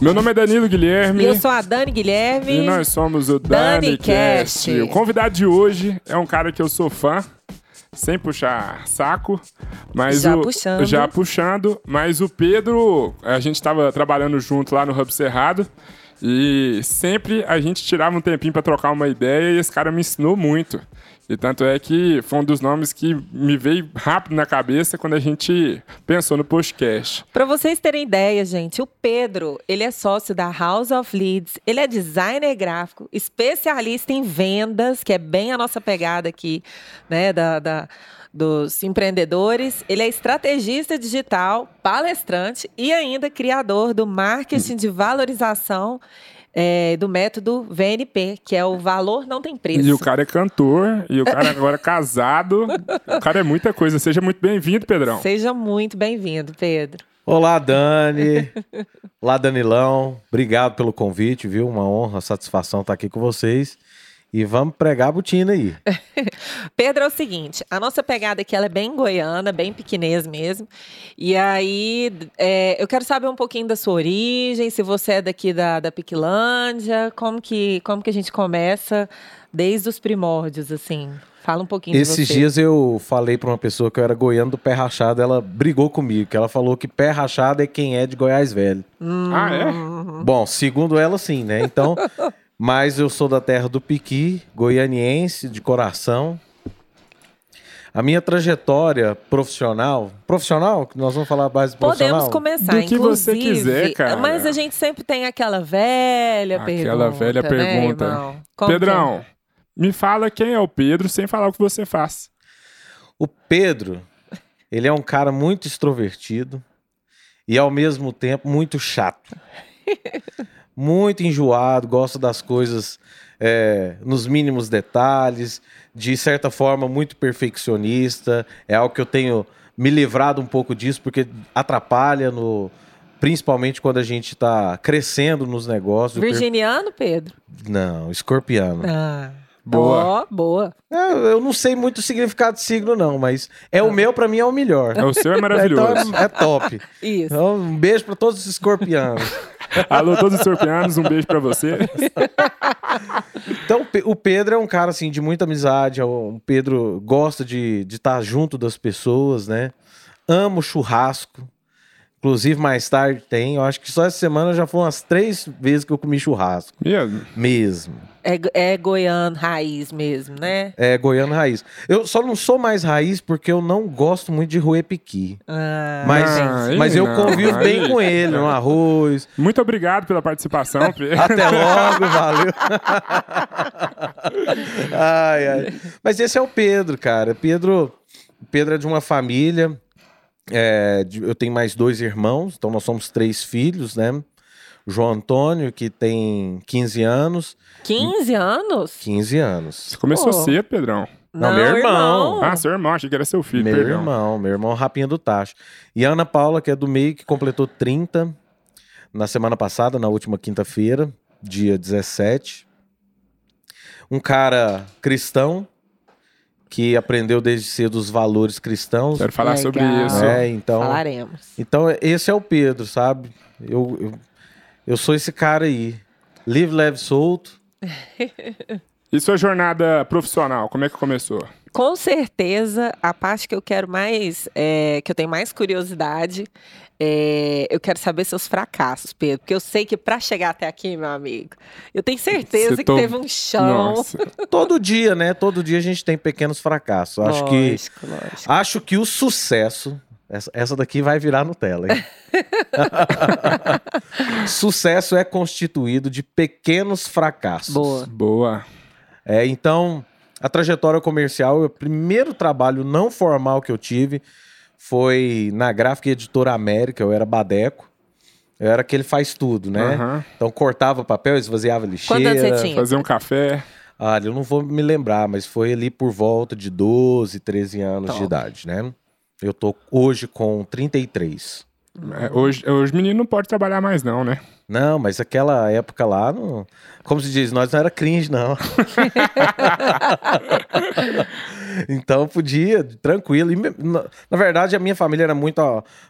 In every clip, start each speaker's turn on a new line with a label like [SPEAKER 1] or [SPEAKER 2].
[SPEAKER 1] Meu nome é Danilo Guilherme.
[SPEAKER 2] E eu sou a Dani Guilherme.
[SPEAKER 1] E nós somos o
[SPEAKER 2] Dani
[SPEAKER 1] DaniCast.
[SPEAKER 2] Cast.
[SPEAKER 1] O convidado de hoje é um cara que eu sou fã, sem puxar saco, mas
[SPEAKER 2] Já
[SPEAKER 1] o,
[SPEAKER 2] puxando.
[SPEAKER 1] já puxando, mas o Pedro, a gente estava trabalhando junto lá no Hub Cerrado e sempre a gente tirava um tempinho para trocar uma ideia e esse cara me ensinou muito. E tanto é que foi um dos nomes que me veio rápido na cabeça quando a gente pensou no podcast.
[SPEAKER 2] Para vocês terem ideia, gente, o Pedro, ele é sócio da House of Leads, ele é designer gráfico, especialista em vendas, que é bem a nossa pegada aqui, né, da, da- dos empreendedores. Ele é estrategista digital, palestrante e ainda criador do marketing de valorização eh, do método VNP, que é o valor não tem preço.
[SPEAKER 1] E o cara é cantor, e o cara agora é casado. O cara é muita coisa. Seja muito bem-vindo, Pedrão.
[SPEAKER 2] Seja muito bem-vindo, Pedro.
[SPEAKER 3] Olá, Dani. Olá, Danilão. Obrigado pelo convite, viu? Uma honra, satisfação estar aqui com vocês. E vamos pregar a botina aí.
[SPEAKER 2] Pedro, é o seguinte, a nossa pegada aqui ela é bem goiana, bem piquinês mesmo. E aí, é, eu quero saber um pouquinho da sua origem, se você é daqui da, da Piquilândia, como que, como que a gente começa desde os primórdios, assim. Fala um pouquinho
[SPEAKER 3] Esses
[SPEAKER 2] de você.
[SPEAKER 3] dias eu falei para uma pessoa que eu era goiano do pé rachado, ela brigou comigo, que ela falou que pé rachado é quem é de Goiás Velho.
[SPEAKER 1] Ah, é?
[SPEAKER 3] Bom, segundo ela, sim, né? Então, mas eu sou da terra do Piqui, goianiense de coração. A minha trajetória profissional, profissional, que nós vamos falar mais de profissional.
[SPEAKER 2] Podemos começar,
[SPEAKER 1] Do que você quiser, cara.
[SPEAKER 2] Mas a gente sempre tem aquela velha pergunta.
[SPEAKER 1] Aquela velha
[SPEAKER 2] né,
[SPEAKER 1] pergunta.
[SPEAKER 2] irmão? Como que é?
[SPEAKER 1] Pedrão, me fala quem é o Pedro sem falar o que você faz.
[SPEAKER 3] O Pedro, ele é um cara muito extrovertido e ao mesmo tempo muito chato. muito enjoado, gosta das coisas é, nos mínimos detalhes, de certa forma muito perfeccionista. É algo que eu tenho me livrado um pouco disso porque atrapalha no principalmente quando a gente está crescendo nos negócios. O per-
[SPEAKER 2] Virginiano, Pedro?
[SPEAKER 3] Não, escorpiano.
[SPEAKER 2] Ah.
[SPEAKER 1] Boa.
[SPEAKER 2] Ó, boa.
[SPEAKER 3] É, eu não sei muito o significado de signo, não, mas é o meu, pra mim, é o melhor.
[SPEAKER 1] É, O seu é maravilhoso.
[SPEAKER 3] Então é, é top.
[SPEAKER 2] Isso.
[SPEAKER 3] Então, um beijo pra todos os escorpianos.
[SPEAKER 1] Alô, todos os escorpianos, um beijo pra você.
[SPEAKER 3] Então, o Pe- o Pedro é um cara, assim, de muita amizade. é O Pedro gosta de estar junto das pessoas, né? Amo churrasco. Inclusive, mais tarde tem. Eu acho que só essa semana já foram umas três vezes que eu comi churrasco.
[SPEAKER 1] Mesmo.
[SPEAKER 3] Mesmo.
[SPEAKER 2] É, é goiano raiz mesmo, né?
[SPEAKER 3] É goiano raiz. Eu só não sou mais raiz porque eu não gosto muito de roer piqui.
[SPEAKER 2] Ah,
[SPEAKER 3] Mas,
[SPEAKER 1] Não,
[SPEAKER 3] mas eu
[SPEAKER 1] não,
[SPEAKER 3] convivo bem
[SPEAKER 1] aí-
[SPEAKER 3] com ele, no arroz.
[SPEAKER 1] Muito obrigado pela participação, Pedro.
[SPEAKER 3] Até logo, valeu. ai, ai. Mas esse é o Pedro, cara. Pedro, Pedro é de uma família. É, eu tenho mais dois irmãos, então nós somos três filhos, né? João Antônio, que tem 15 anos.
[SPEAKER 2] 15 anos?
[SPEAKER 3] 15 anos.
[SPEAKER 1] Você começou
[SPEAKER 2] Pô.
[SPEAKER 1] cedo, Pedrão.
[SPEAKER 3] Não, meu irmão.
[SPEAKER 1] Ah, seu irmão, achei que era seu filho,
[SPEAKER 3] meu
[SPEAKER 1] perdão.
[SPEAKER 3] irmão, meu irmão Rapinha do Tacho. E a Ana Paula, que é do meio, que completou 30 na semana passada, na última quinta-feira, dia 17. Um cara cristão que aprendeu desde cedo os valores cristãos.
[SPEAKER 1] Quero falar
[SPEAKER 2] Legal.
[SPEAKER 1] sobre isso.
[SPEAKER 3] É, então,
[SPEAKER 2] Falaremos.
[SPEAKER 3] então esse é o Pedro, sabe? Eu, eu, eu sou esse cara aí. Livre, leve, solto.
[SPEAKER 1] E sua jornada profissional, como é que começou?
[SPEAKER 2] Com certeza, a parte que eu quero mais, é, que eu tenho mais curiosidade, é, eu quero saber seus fracassos, Pedro. Porque eu sei que para chegar até aqui, meu amigo, eu tenho certeza
[SPEAKER 1] Você
[SPEAKER 2] que teve um chão.
[SPEAKER 1] Nossa.
[SPEAKER 3] Todo dia, né? Todo dia a gente tem pequenos fracassos. Acho que
[SPEAKER 2] Lógico, lógico.
[SPEAKER 3] Acho que o sucesso. Essa, essa daqui vai virar Nutella, hein? sucesso é constituído de pequenos fracassos.
[SPEAKER 2] Boa.
[SPEAKER 1] Boa.
[SPEAKER 3] É, então, a trajetória comercial, o primeiro trabalho não formal que eu tive foi na gráfica editora América, eu era badeco. Eu era aquele faz tudo, né?
[SPEAKER 1] Aham.
[SPEAKER 3] Então cortava papel, esvaziava lixeira.
[SPEAKER 2] Quantos anos você tinha?
[SPEAKER 1] Fazer um café.
[SPEAKER 3] Olha, eu não vou me lembrar, mas foi ali por volta de 12, 13 anos de
[SPEAKER 2] Top.
[SPEAKER 3] idade, né? Eu tô hoje com 33.
[SPEAKER 1] É, hoje, hoje o menino não pode trabalhar mais, não, né?
[SPEAKER 3] Não, mas aquela época lá, não, como se diz, nós não era cringe, não. então podia, tranquilo. E, na, na, verdade, a minha família era muito.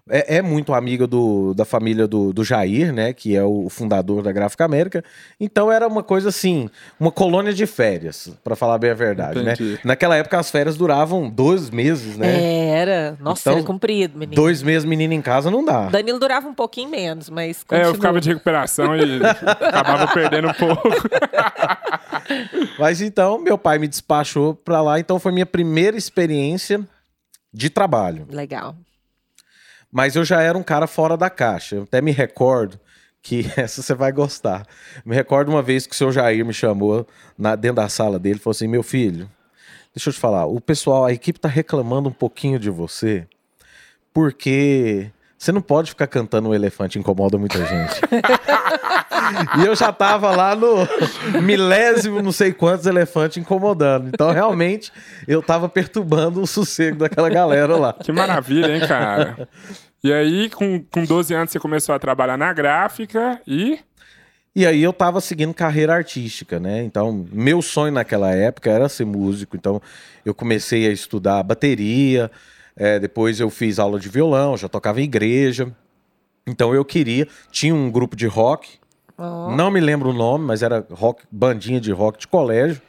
[SPEAKER 3] É, é muito amiga do, da família do, do, Jair, né? Que é o fundador da Gráfica América. Então era uma coisa assim, uma colônia de férias, para falar bem a verdade, né? Entendi. né? Naquela época as férias duravam dois meses, né?
[SPEAKER 2] É, era. Nossa, então, era comprido, menino.
[SPEAKER 3] Dois meses menino em casa não dá.
[SPEAKER 2] Danilo durava um pouquinho menos, mas.
[SPEAKER 1] Continua. É, eu ficava de recuperação e acabava perdendo um pouco.
[SPEAKER 3] Mas então, meu pai me despachou pra lá, então foi minha primeira experiência de trabalho.
[SPEAKER 2] Legal.
[SPEAKER 3] Mas eu já era um cara fora da caixa. Eu até me recordo que essa você vai gostar. Me recordo uma vez que o seu Jair me chamou na, dentro da sala dele e falou assim: meu filho, deixa eu te falar, o pessoal, a equipe tá reclamando um pouquinho de você, porque você não pode ficar cantando um elefante, incomoda muita gente. e eu já tava lá no milésimo, não sei quantos elefantes incomodando. Então, realmente, eu tava perturbando o sossego daquela galera lá.
[SPEAKER 1] Que maravilha, hein, cara? E aí, com, com 12 anos, você começou a trabalhar na gráfica e.
[SPEAKER 3] E aí eu tava seguindo carreira artística, né? Então, meu sonho naquela época era ser músico. Então, eu comecei a estudar bateria, é, depois eu fiz aula de violão, já tocava em igreja. Então eu queria. Tinha um grupo de rock. Oh. Não me lembro o nome, mas era rock, bandinha de rock de colégio.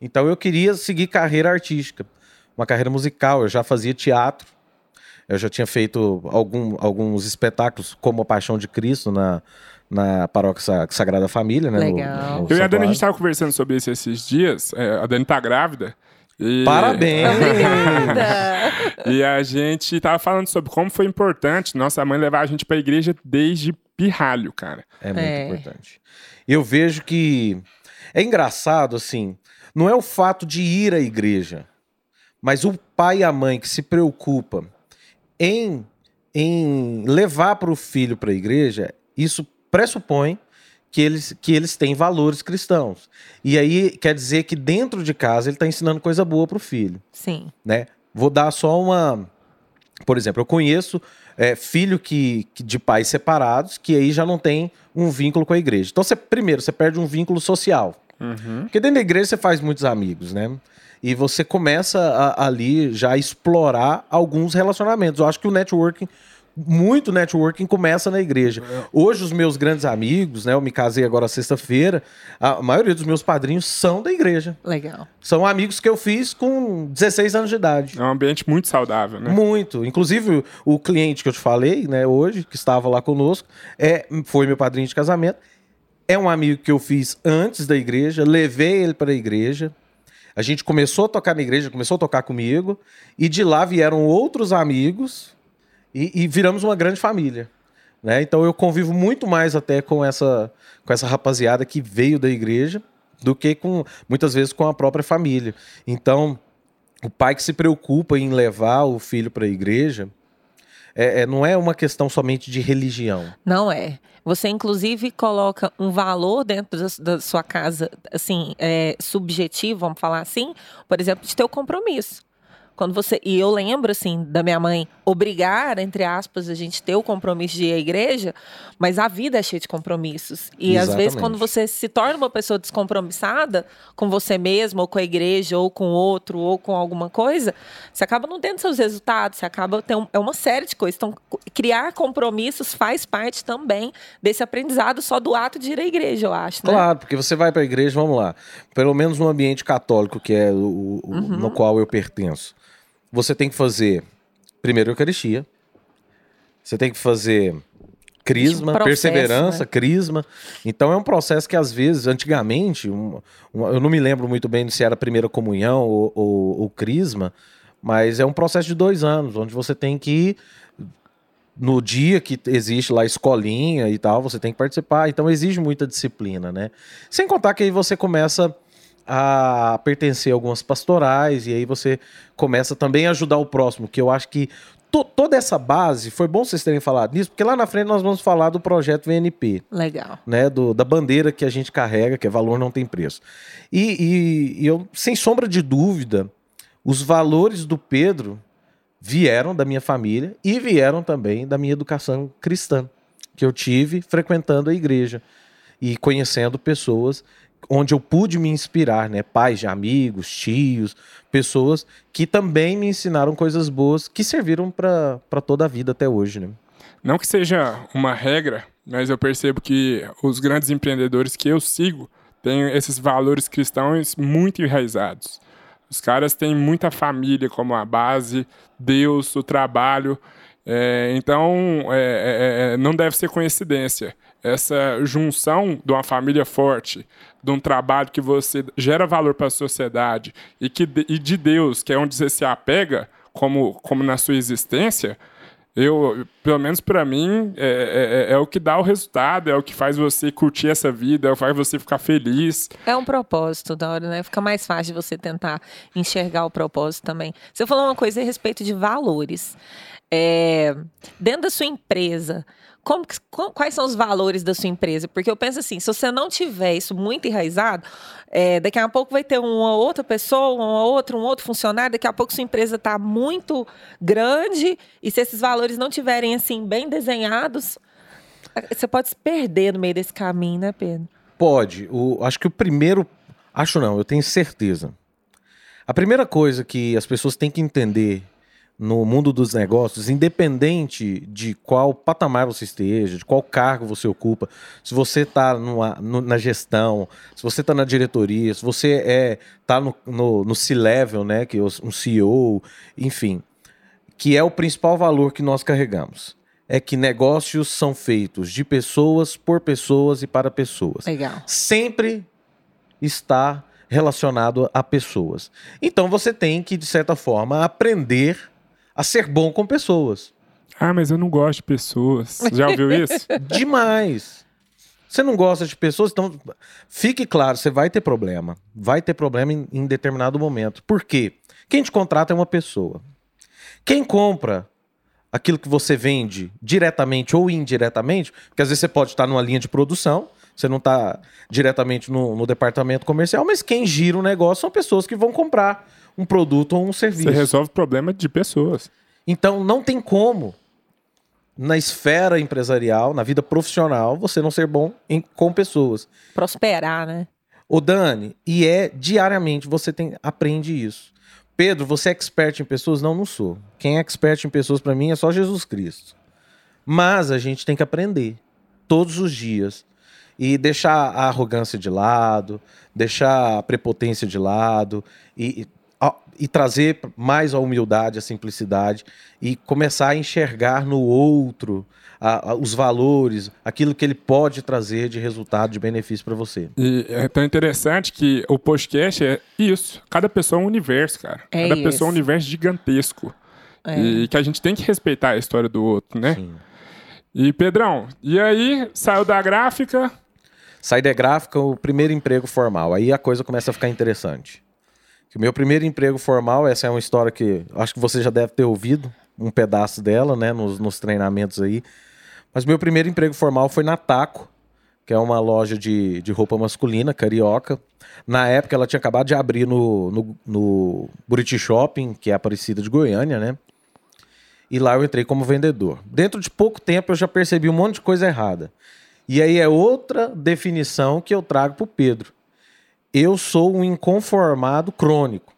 [SPEAKER 3] Então eu queria seguir carreira artística, uma carreira musical. Eu já fazia teatro. Eu já tinha feito algum, alguns espetáculos como a Paixão de Cristo na, na paróquia Sagrada Família, né?
[SPEAKER 2] Legal.
[SPEAKER 1] No, no eu e a Dani, a gente estava conversando sobre isso esses dias. É, a Dani tá grávida.
[SPEAKER 3] E... Parabéns!
[SPEAKER 1] E a gente tava falando sobre como foi importante nossa mãe levar a gente pra igreja desde pirralho, cara.
[SPEAKER 3] É muito é. importante. Eu vejo que é engraçado, assim, não é o fato de ir à igreja, mas o pai e a mãe que se preocupa em, em levar para o filho para a igreja, isso pressupõe que eles, que eles têm valores cristãos. E aí quer dizer que dentro de casa ele está ensinando coisa boa para o filho.
[SPEAKER 2] Sim.
[SPEAKER 3] Né? Vou dar só uma. Por exemplo, eu conheço é, filho que, que, de pais separados que aí já não tem um vínculo com a igreja. Então, você, primeiro, você perde um vínculo social. Uhum. Porque dentro da igreja você faz muitos amigos, né? E você começa a, ali já a explorar alguns relacionamentos. Eu acho que o networking muito networking começa na igreja. Hoje, os meus grandes amigos, né? Eu me casei agora sexta-feira. A maioria dos meus padrinhos são da igreja.
[SPEAKER 2] Legal.
[SPEAKER 3] São amigos que eu fiz com 16 anos de idade.
[SPEAKER 1] É um ambiente muito saudável, né?
[SPEAKER 3] Muito. Inclusive, o cliente que eu te falei, né, hoje, que estava lá conosco, é, foi meu padrinho de casamento. É um amigo que eu fiz antes da igreja, levei ele para a igreja. A gente começou a tocar na igreja, começou a tocar comigo, e de lá vieram outros amigos e, e viramos uma grande família. Né? Então eu convivo muito mais até com essa, com essa rapaziada que veio da igreja do que com muitas vezes com a própria família. Então o pai que se preocupa em levar o filho para a igreja é, é, não é uma questão somente de religião.
[SPEAKER 2] Não é. Você, inclusive, coloca um valor dentro da, da sua casa, assim, é, subjetivo, vamos falar assim, por exemplo, de ter o compromisso. Quando você. E eu lembro, assim, da minha mãe obrigar, entre aspas, a gente ter o compromisso de ir à igreja, mas a vida é cheia de compromissos. E Exatamente. às vezes, quando você se torna uma pessoa descompromissada com você mesmo, ou com a igreja, ou com outro, ou com alguma coisa, você acaba não tendo seus resultados, você acaba tendo. É uma série de coisas. Então, criar compromissos faz parte também desse aprendizado só do ato de ir à igreja, eu acho.
[SPEAKER 3] Né? Claro, porque você vai para a igreja, vamos lá, pelo menos no ambiente católico, que é o, o uhum. no qual eu pertenço você tem que fazer primeiro Eucaristia, você tem que fazer crisma, um processo, perseverança, né? crisma. Então é um processo que às vezes, antigamente, um, um, eu não me lembro muito bem se era a primeira comunhão ou, ou, ou, crisma, mas é um processo de dois anos, onde você tem que no dia que existe lá escolinha e tal, você tem que participar. Então exige muita disciplina, né? Sem contar que aí você começa a pertencer a algumas pastorais e aí você começa também a ajudar o próximo, que eu acho que to toda essa base, foi bom vocês terem falado nisso, porque lá na frente nós vamos falar do projeto VNP.
[SPEAKER 2] Legal.
[SPEAKER 3] Né, do, da bandeira que a gente carrega, que é valor não tem preço. E, e, e eu, sem sombra de dúvida, os valores do Pedro vieram da minha família e vieram também da minha educação cristã que eu tive frequentando a igreja e conhecendo pessoas onde eu pude me inspirar, né? Pais de amigos, tios, pessoas que também me ensinaram coisas boas que serviram para toda a vida até hoje, né?
[SPEAKER 1] Não que seja uma regra, mas eu percebo que os grandes empreendedores que eu sigo têm esses valores cristãos muito enraizados. Os caras têm muita família como a base, Deus, o trabalho. É, então, é, é, é não deve ser coincidência essa junção de uma família forte, de um trabalho que você gera valor para a sociedade e, que, e de Deus, que é onde você se apega, como, como na sua existência, eu, pelo menos para mim, é, é, é, é, o que dá o resultado, é o que faz você curtir essa vida, é o que faz você ficar feliz.
[SPEAKER 2] É um propósito da hora, né? Fica mais fácil você tentar enxergar o propósito também. Você falou uma coisa a respeito de valores. É, dentro da sua empresa, como, quais são os valores da sua empresa? Porque eu penso assim, se você não tiver isso muito enraizado, é, daqui a pouco vai ter uma outra pessoa, uma outra, um outro funcionário, daqui a pouco sua empresa está muito grande e se esses valores não tiverem assim bem desenhados, você pode se perder no meio desse caminho, né, Pedro?
[SPEAKER 3] Pode. O, acho que o primeiro, acho não, eu tenho certeza. A primeira coisa que as pessoas têm que entender no mundo dos negócios, independente de qual patamar você esteja, de qual cargo você ocupa, se você está na gestão, se você está na diretoria, se você está é, tá no, no, no C-level, né, que é um CEO, enfim, que é o principal valor que nós carregamos. É que negócios são feitos de pessoas, por pessoas e para pessoas.
[SPEAKER 2] Legal.
[SPEAKER 3] Sempre está relacionado a pessoas. Então você tem que, de certa forma, aprender a ser bom com pessoas.
[SPEAKER 1] Ah, mas eu não gosto de pessoas. Já ouviu isso?
[SPEAKER 3] Demais. Você não gosta de pessoas, então fique claro, você vai ter problema. Vai ter problema em, em determinado momento. Por quê? Quem te contrata é uma pessoa. Quem compra aquilo que você vende diretamente ou indiretamente, porque às vezes você pode estar numa linha de produção, você não está diretamente no, no, departamento comercial, mas quem gira o negócio são pessoas que vão comprar um produto ou um serviço. Você
[SPEAKER 1] resolve problema de pessoas.
[SPEAKER 3] Então não tem como na esfera empresarial, na vida profissional, você não ser bom em, com pessoas.
[SPEAKER 2] Prosperar, né?
[SPEAKER 3] O Dani, e é diariamente você tem aprende isso. Pedro, você é expert em pessoas? Não, não sou. Quem é expert em pessoas para mim é só Jesus Cristo. Mas a gente tem que aprender todos os dias e deixar a arrogância de lado, deixar a prepotência de lado e, e trazer mais a humildade, a simplicidade e começar a enxergar no outro a, a, os valores, aquilo que ele pode trazer de resultado, de benefício para você.
[SPEAKER 1] E é tão interessante que o podcast é isso. Cada pessoa é um universo, cara. É Cada isso. pessoa é um universo gigantesco. É. E que a gente tem que respeitar a história do outro, né? Sim. E Pedrão, e aí saiu da gráfica?
[SPEAKER 3] Saí da gráfica, o primeiro emprego formal. Aí a coisa começa a ficar interessante. Que o meu primeiro emprego formal, essa é uma história que acho que você já deve ter ouvido um pedaço dela, né, nos, nos treinamentos aí. Mas meu primeiro emprego formal foi na Taco, que é uma loja de, de roupa masculina, carioca. Na época ela tinha acabado de abrir no, no, no Buriti Shopping, que é a Aparecida de Goiânia, né? E lá eu entrei como vendedor. Dentro de pouco tempo eu já percebi um monte de coisa errada. E aí é outra definição que eu trago para o Pedro eu sou um inconformado crônico.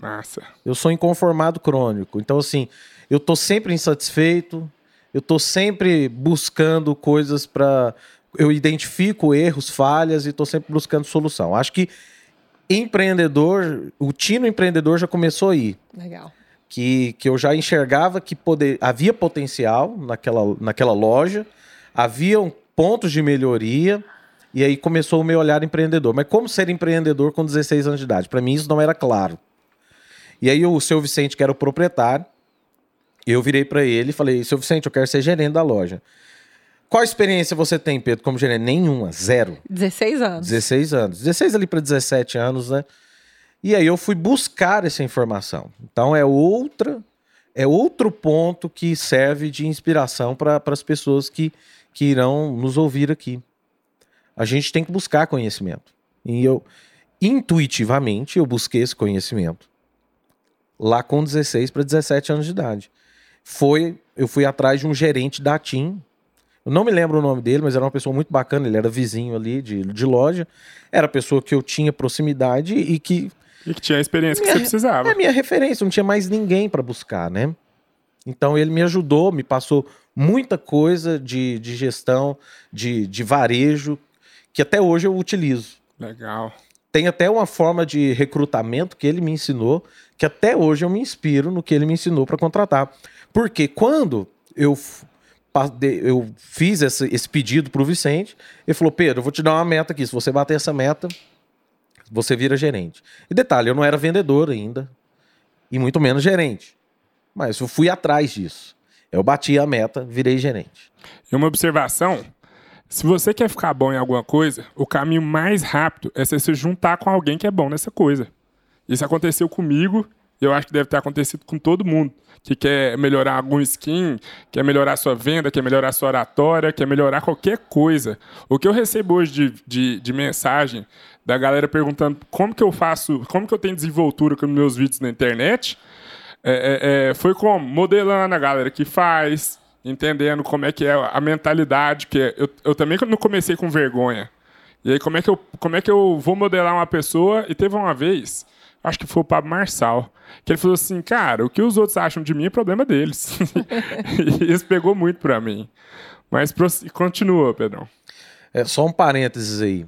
[SPEAKER 1] Massa.
[SPEAKER 3] Eu sou inconformado crônico. Então, assim, eu tô sempre insatisfeito, eu tô sempre buscando coisas para. Eu identifico erros, falhas e tô sempre buscando solução. Acho que empreendedor, o tino empreendedor já começou aí.
[SPEAKER 2] Legal.
[SPEAKER 3] Que, que eu já enxergava que poder, havia potencial naquela, naquela loja, haviam pontos de melhoria e aí começou o meu olhar empreendedor. Mas como ser empreendedor com 16 anos de idade? Para mim isso não era claro. E aí o seu Vicente, que era o proprietário, eu virei para ele e falei: "Seu Vicente, eu quero ser gerente da loja". Qual experiência você tem, Pedro, como gerente? Nenhuma, zero.
[SPEAKER 2] 16 anos.
[SPEAKER 3] 16 anos. 16 ali para 17 anos, né? E aí eu fui buscar essa informação. Então é outra é outro ponto que serve de inspiração para as pessoas que, que irão nos ouvir aqui a gente tem que buscar conhecimento. E eu, intuitivamente, eu busquei esse conhecimento lá com 16 para 17 anos de idade. Foi, eu fui atrás de um gerente da TIM. Eu não me lembro o nome dele, mas era uma pessoa muito bacana. Ele era vizinho ali de, de loja. Era a pessoa que eu tinha proximidade e que.
[SPEAKER 1] E que tinha a experiência que você precisava.
[SPEAKER 3] É a minha referência, não tinha mais ninguém para buscar, né? Então ele me ajudou, me passou muita coisa de, de gestão, de, de varejo, que até hoje eu utilizo.
[SPEAKER 1] Legal.
[SPEAKER 3] Tem até uma forma de recrutamento que ele me ensinou, que até hoje eu me inspiro no que ele me ensinou para contratar. Porque quando eu, eu fiz esse, esse pedido para o Vicente, ele falou: Pedro, eu vou te dar uma meta aqui. Se você bater essa meta, você vira gerente. E detalhe, eu não era vendedor ainda, e muito menos gerente. Mas eu fui atrás disso. Eu bati a meta, virei gerente.
[SPEAKER 1] E uma observação: se você quer ficar bom em alguma coisa, o caminho mais rápido é você se juntar com alguém que é bom nessa coisa. Isso aconteceu comigo e eu acho que deve ter acontecido com todo mundo que quer melhorar algum skin, quer melhorar sua venda, quer melhorar sua oratória, quer melhorar qualquer coisa. O que eu recebo hoje de, de, de mensagem da galera perguntando como que eu faço, como que eu tenho desenvoltura com meus vídeos na internet, é, é, é, foi como? Modelando a galera que faz, entendendo como é que é a mentalidade, que eu, eu também não comecei com vergonha. E aí, como é, que eu, como é que eu vou modelar uma pessoa? E teve uma vez, acho que foi o Pablo Marçal, que ele falou assim, cara, o que os outros acham de mim é problema deles. e isso pegou muito pra mim. Mas continua, Pedrão.
[SPEAKER 3] É, só um parênteses aí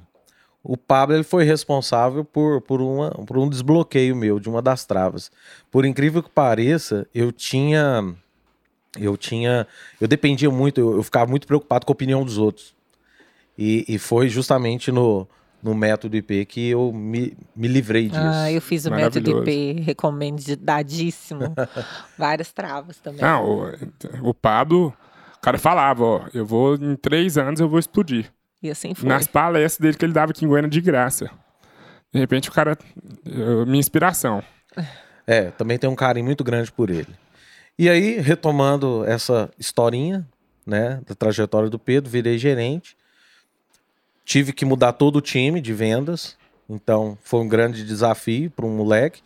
[SPEAKER 3] o Pablo ele foi responsável por, por, uma, por um desbloqueio meu de uma das travas. Por incrível que pareça, eu tinha. Eu tinha. Eu dependia muito, eu, eu ficava muito preocupado com a opinião dos outros. E, e foi justamente no, no método IP que eu me, me livrei disso.
[SPEAKER 2] Ah, eu fiz o método IP, recomendadíssimo. Várias travas também.
[SPEAKER 1] Não, o, o Pablo, o cara falava, ó, eu vou, em três anos eu vou explodir.
[SPEAKER 2] E assim foi.
[SPEAKER 1] Nas palestras dele que ele dava aqui em Goiânia de graça. De repente o cara. Minha inspiração.
[SPEAKER 3] É, também tem um carinho muito grande por ele. E aí, retomando essa historinha, né, da trajetória do Pedro, virei gerente. Tive que mudar todo o time de vendas. Então, foi um grande desafio para um moleque.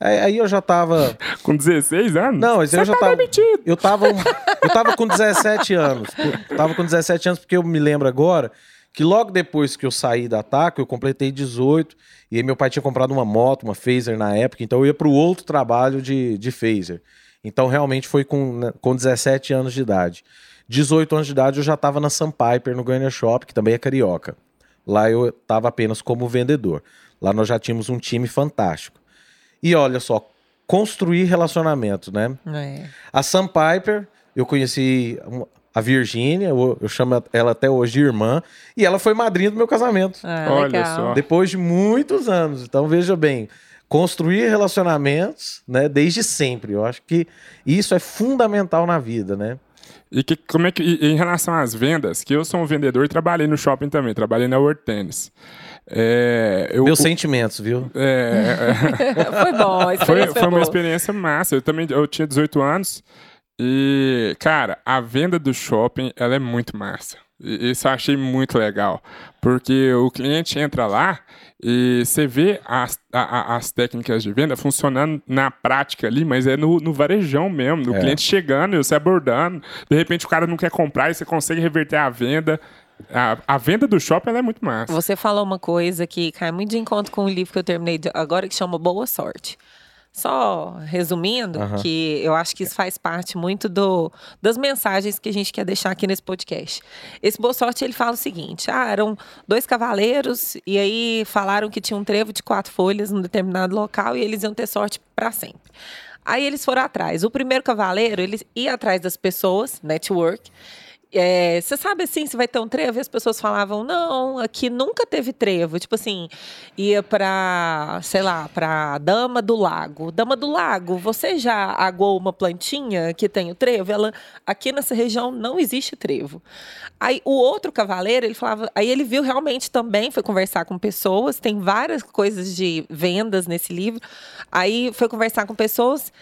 [SPEAKER 3] Aí eu já tava.
[SPEAKER 1] Com 16 anos?
[SPEAKER 3] Não, mas eu já tá tava. Demitido. Eu tava, eu tava com 17 anos. Eu tava com 17 anos porque eu me lembro agora que logo depois que eu saí da TACO, eu completei 18. E aí meu pai tinha comprado uma moto, uma Phaser na época. Então eu ia pro outro trabalho de, de Phaser. Então realmente foi com, né, com 17 anos de idade. 18 anos de idade eu já tava na Sunpiper, no Goiânia Shop, que também é carioca. Lá eu tava apenas como vendedor. Lá nós já tínhamos um time fantástico. E olha só, construir relacionamento, né? É. A Sam Piper, eu conheci a Virgínia, eu, eu, chamo ela até hoje de irmã, e ela foi madrinha do meu casamento.
[SPEAKER 2] Ah, olha só.
[SPEAKER 3] Depois de muitos anos. Então veja bem, construir relacionamentos, né, desde sempre. Eu acho que isso é fundamental na vida, né?
[SPEAKER 1] E que, como é que, em relação às vendas, que eu sou um vendedor e trabalhei no shopping também, trabalhei na World Tennis. É,
[SPEAKER 3] eu, Meus sentimentos, viu?
[SPEAKER 1] É,
[SPEAKER 2] foi bom,
[SPEAKER 1] foi, foi, foi uma experiência massa. Eu também eu tinha 18 anos e, cara, a venda do shopping ela é muito massa. Isso eu achei muito legal, porque o cliente entra lá e você vê as, a, as técnicas de venda funcionando na prática ali, mas é no, no varejão mesmo, no é. cliente chegando e você abordando. De repente o cara não quer comprar e você consegue reverter a venda. A, a, venda do shopping é muito massa.
[SPEAKER 2] Você falou uma coisa que cai muito de encontro com o livro que eu terminei agora, que chama Boa Sorte. Só resumindo, uhum. que eu acho que isso faz parte muito do, das mensagens que a gente quer deixar aqui nesse podcast. Esse Boa Sorte, ele fala o seguinte: ah, eram dois cavaleiros e aí falaram que tinha um trevo de quatro folhas num determinado local e eles iam ter sorte para sempre. Aí eles foram atrás. O primeiro cavaleiro, ele ia atrás das pessoas, network, é, você sabe assim, se vai ter um trevo? E as pessoas falavam, não, aqui nunca teve trevo. Tipo assim, ia pra, sei lá, pra Dama do Lago. Dama do Lago, você já aguou uma plantinha que tem o trevo? Ela, aqui nessa região não existe trevo. Aí o outro cavaleiro, ele falava, aí ele viu realmente também, foi conversar com pessoas, tem várias coisas de vendas nesse livro. Aí foi conversar com pessoas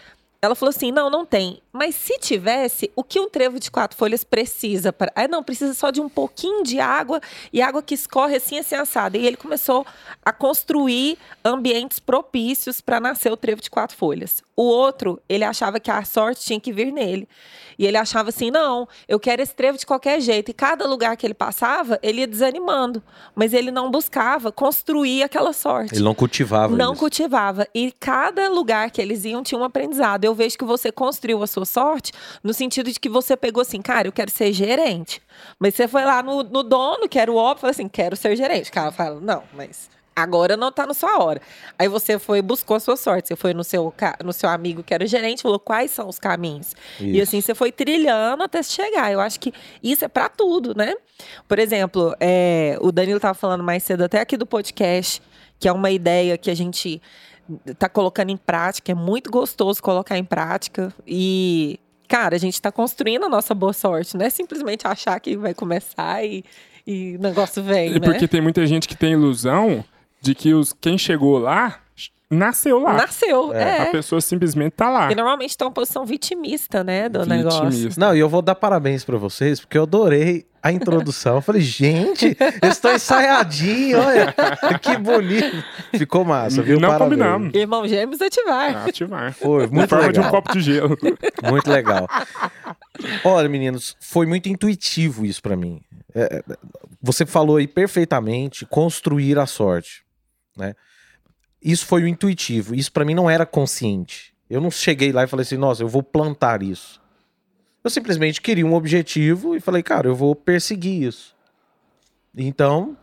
[SPEAKER 2] ela falou assim: não, não tem. Mas se tivesse, o que um trevo de quatro folhas precisa? Pra... Ah, não, precisa só de um pouquinho de água e água que escorre assim, assim, assada. E ele começou a construir ambientes propícios para nascer o trevo de quatro folhas. O outro, ele achava que a sorte tinha que vir nele. E ele achava assim: não, eu quero esse trevo de qualquer jeito. E cada lugar que ele passava, ele ia desanimando. Mas ele não buscava construir aquela sorte.
[SPEAKER 3] Ele não cultivava.
[SPEAKER 2] Não
[SPEAKER 3] isso.
[SPEAKER 2] cultivava. E cada lugar que eles iam tinha um aprendizado. Eu vejo que você construiu a sua sorte no sentido de que você pegou assim, cara, eu quero ser gerente. Mas você foi lá no, no dono, que era o óbvio, falou assim: quero ser gerente. O cara fala: não, mas agora não está na sua hora. Aí você foi buscou a sua sorte. Você foi no seu, no seu amigo que era gerente, falou quais são os caminhos. Isso. E assim você foi trilhando até chegar. Eu acho que isso é para tudo, né? Por exemplo, é, o Danilo estava falando mais cedo até aqui do podcast, que é uma ideia que a gente está colocando em prática. É muito gostoso colocar em prática. E, cara, a gente está construindo a nossa boa sorte. Não é simplesmente achar que vai começar e, e o negócio vem.
[SPEAKER 1] E
[SPEAKER 2] né?
[SPEAKER 1] porque tem muita gente que tem ilusão de que os, quem chegou lá nasceu lá.
[SPEAKER 2] Nasceu, é.
[SPEAKER 1] A pessoa simplesmente tá lá.
[SPEAKER 2] E normalmente está uma posição vitimista, né, do vitimista. negócio.
[SPEAKER 3] Não, e eu vou dar parabéns para vocês, porque eu adorei a introdução. Eu falei, gente, eu estou ensaiadinho, olha, que bonito. Ficou massa, viu?
[SPEAKER 1] Não
[SPEAKER 3] Parabéns.
[SPEAKER 1] combinamos.
[SPEAKER 2] Irmão gêmeos ativar.
[SPEAKER 1] Ah, ativar.
[SPEAKER 3] Foi, muito
[SPEAKER 1] forma
[SPEAKER 3] legal.
[SPEAKER 1] de um copo de gelo.
[SPEAKER 3] Muito legal. Olha, meninos, foi muito intuitivo isso para mim. É, você falou aí perfeitamente, construir a sorte, né? Isso foi o intuitivo. Isso para mim não era consciente. Eu não cheguei lá e falei assim, nossa, eu vou plantar isso. Eu simplesmente queria um objetivo e falei, cara, eu vou perseguir isso. Então,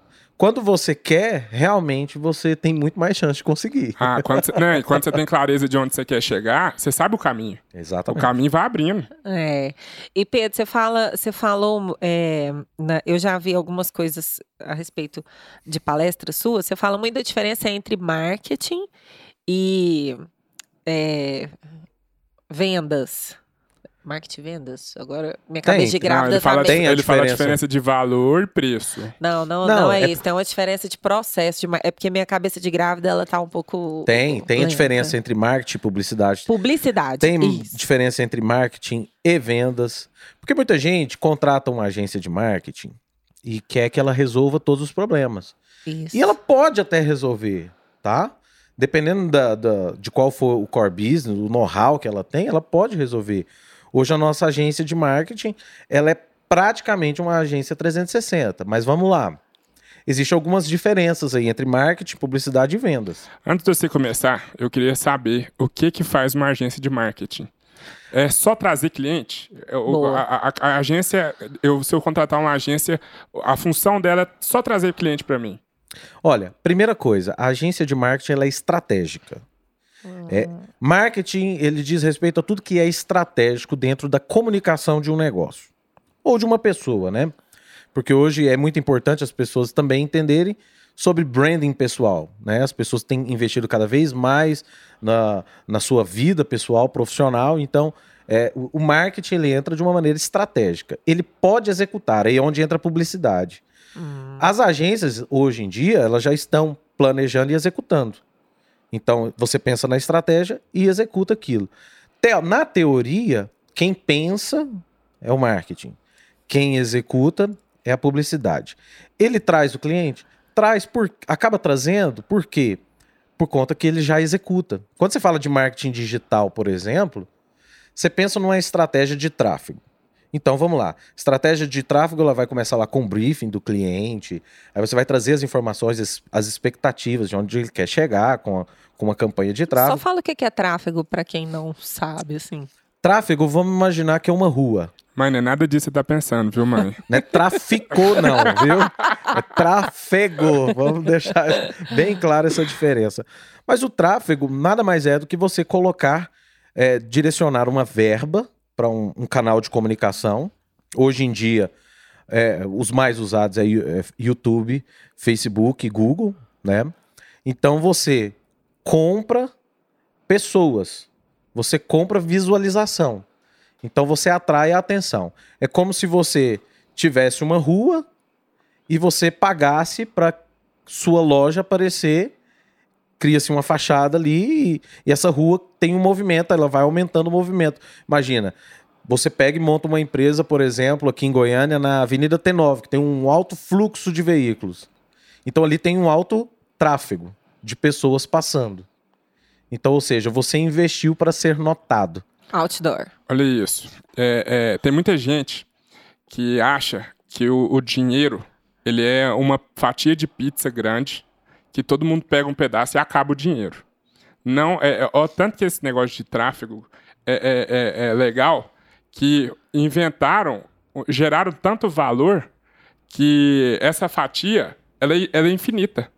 [SPEAKER 3] quando você quer, realmente você tem muito mais chance de conseguir.
[SPEAKER 1] Ah, quando você, né, quando você tem clareza de onde você quer chegar, você sabe o caminho.
[SPEAKER 3] Exatamente.
[SPEAKER 1] O caminho vai abrindo.
[SPEAKER 2] É. E Pedro, você fala, você falou, é, na, eu já vi algumas coisas a respeito de palestras suas. Você fala muito da diferença entre marketing e é, vendas. Marketing vendas? Agora, minha
[SPEAKER 3] Tem.
[SPEAKER 2] cabeça de grávida
[SPEAKER 1] Não, ele
[SPEAKER 2] tá
[SPEAKER 1] fala,
[SPEAKER 2] meio...
[SPEAKER 3] Tem
[SPEAKER 1] ele fala a
[SPEAKER 3] diferença.
[SPEAKER 1] de valor e preço.
[SPEAKER 2] Não, não,
[SPEAKER 3] Não,
[SPEAKER 2] não, é,
[SPEAKER 3] é-
[SPEAKER 2] isso. Tem uma diferença de processo. de É porque minha cabeça de grávida, ela tá um pouco...
[SPEAKER 3] Tem, tem a diferença entre marketing e publicidade.
[SPEAKER 2] Publicidade,
[SPEAKER 3] Tem
[SPEAKER 2] isso.
[SPEAKER 3] diferença entre marketing e vendas. Porque muita gente contrata uma agência de marketing e quer que ela resolva todos os problemas.
[SPEAKER 2] isso.
[SPEAKER 3] E ela pode até resolver, tá? Dependendo da, da- de qual for o core business, o know-how que ela tem, ela pode resolver. Hoje a nossa agência de marketing, ela é praticamente uma agência 360. Mas vamos lá. Existem algumas diferenças aí entre marketing, publicidade e vendas.
[SPEAKER 1] Antes de você começar, eu queria saber o que que faz uma agência de marketing. É só trazer cliente? É. A, a- a agência, eu, se eu contratar uma agência, a função dela é só trazer cliente para mim.
[SPEAKER 3] Olha, primeira coisa, a agência de marketing ela é estratégica. É, marketing, ele diz respeito a tudo que é estratégico dentro da comunicação de um negócio. Ou de uma pessoa, né? Porque hoje é muito importante as pessoas também entenderem sobre branding pessoal, né? As pessoas têm investido cada vez mais na, na sua vida pessoal, profissional, então é, o, o marketing ele entra de uma maneira estratégica. Ele pode executar, aí é onde entra a publicidade. As agências, hoje em dia, elas já estão planejando e executando. Então, você pensa na estratégia e executa aquilo. Na teoria, quem pensa é o marketing. Quem executa é a publicidade. Ele traz o cliente? Traz por acaba trazendo, por quê? Por conta que ele já executa. Quando você fala de marketing digital, por exemplo, você pensa numa estratégia de tráfego. Então vamos lá. Estratégia de tráfego ela vai começar lá com o briefing do cliente. Aí você vai trazer as informações, as, as expectativas de onde ele quer chegar com, a- com uma campanha de
[SPEAKER 2] Só
[SPEAKER 3] tráfego.
[SPEAKER 2] fala o que é tráfego pra quem não sabe, assim.
[SPEAKER 3] Tráfego, vamos imaginar que é uma rua.
[SPEAKER 1] Mas não é nada disso que você tá pensando, viu, mãe?
[SPEAKER 3] Não é traficou, não, viu? É tráfego. Vamos deixar bem clara essa diferença. Mas o tráfego nada mais é do que você colocar, é, direcionar uma verba para um, um canal de comunicação. Hoje em dia, é, os mais usados é, é YouTube, Facebook, Google, né? Então você compra pessoas, você compra visualização. Então você atrai a atenção. É como se você tivesse uma rua e você pagasse para sua loja aparecer cria-se uma fachada ali e, e essa rua tem um movimento, ela vai aumentando o movimento. Imagina, você pega e monta uma empresa, por exemplo, aqui em Goiânia, na Avenida T9, que tem um alto fluxo de veículos. Então ali tem um alto tráfego de pessoas passando. Então, ou seja, você investiu para ser notado.
[SPEAKER 2] Outdoor.
[SPEAKER 1] Olha isso. É, é, tem muita gente que acha que o, o dinheiro ele é uma fatia de pizza grande que todo mundo pega um pedaço e acaba o dinheiro. Não, é, é ó, tanto que esse negócio de tráfego é, é, é, é legal que inventaram, geraram tanto valor que essa fatia ela, é, ela é infinita.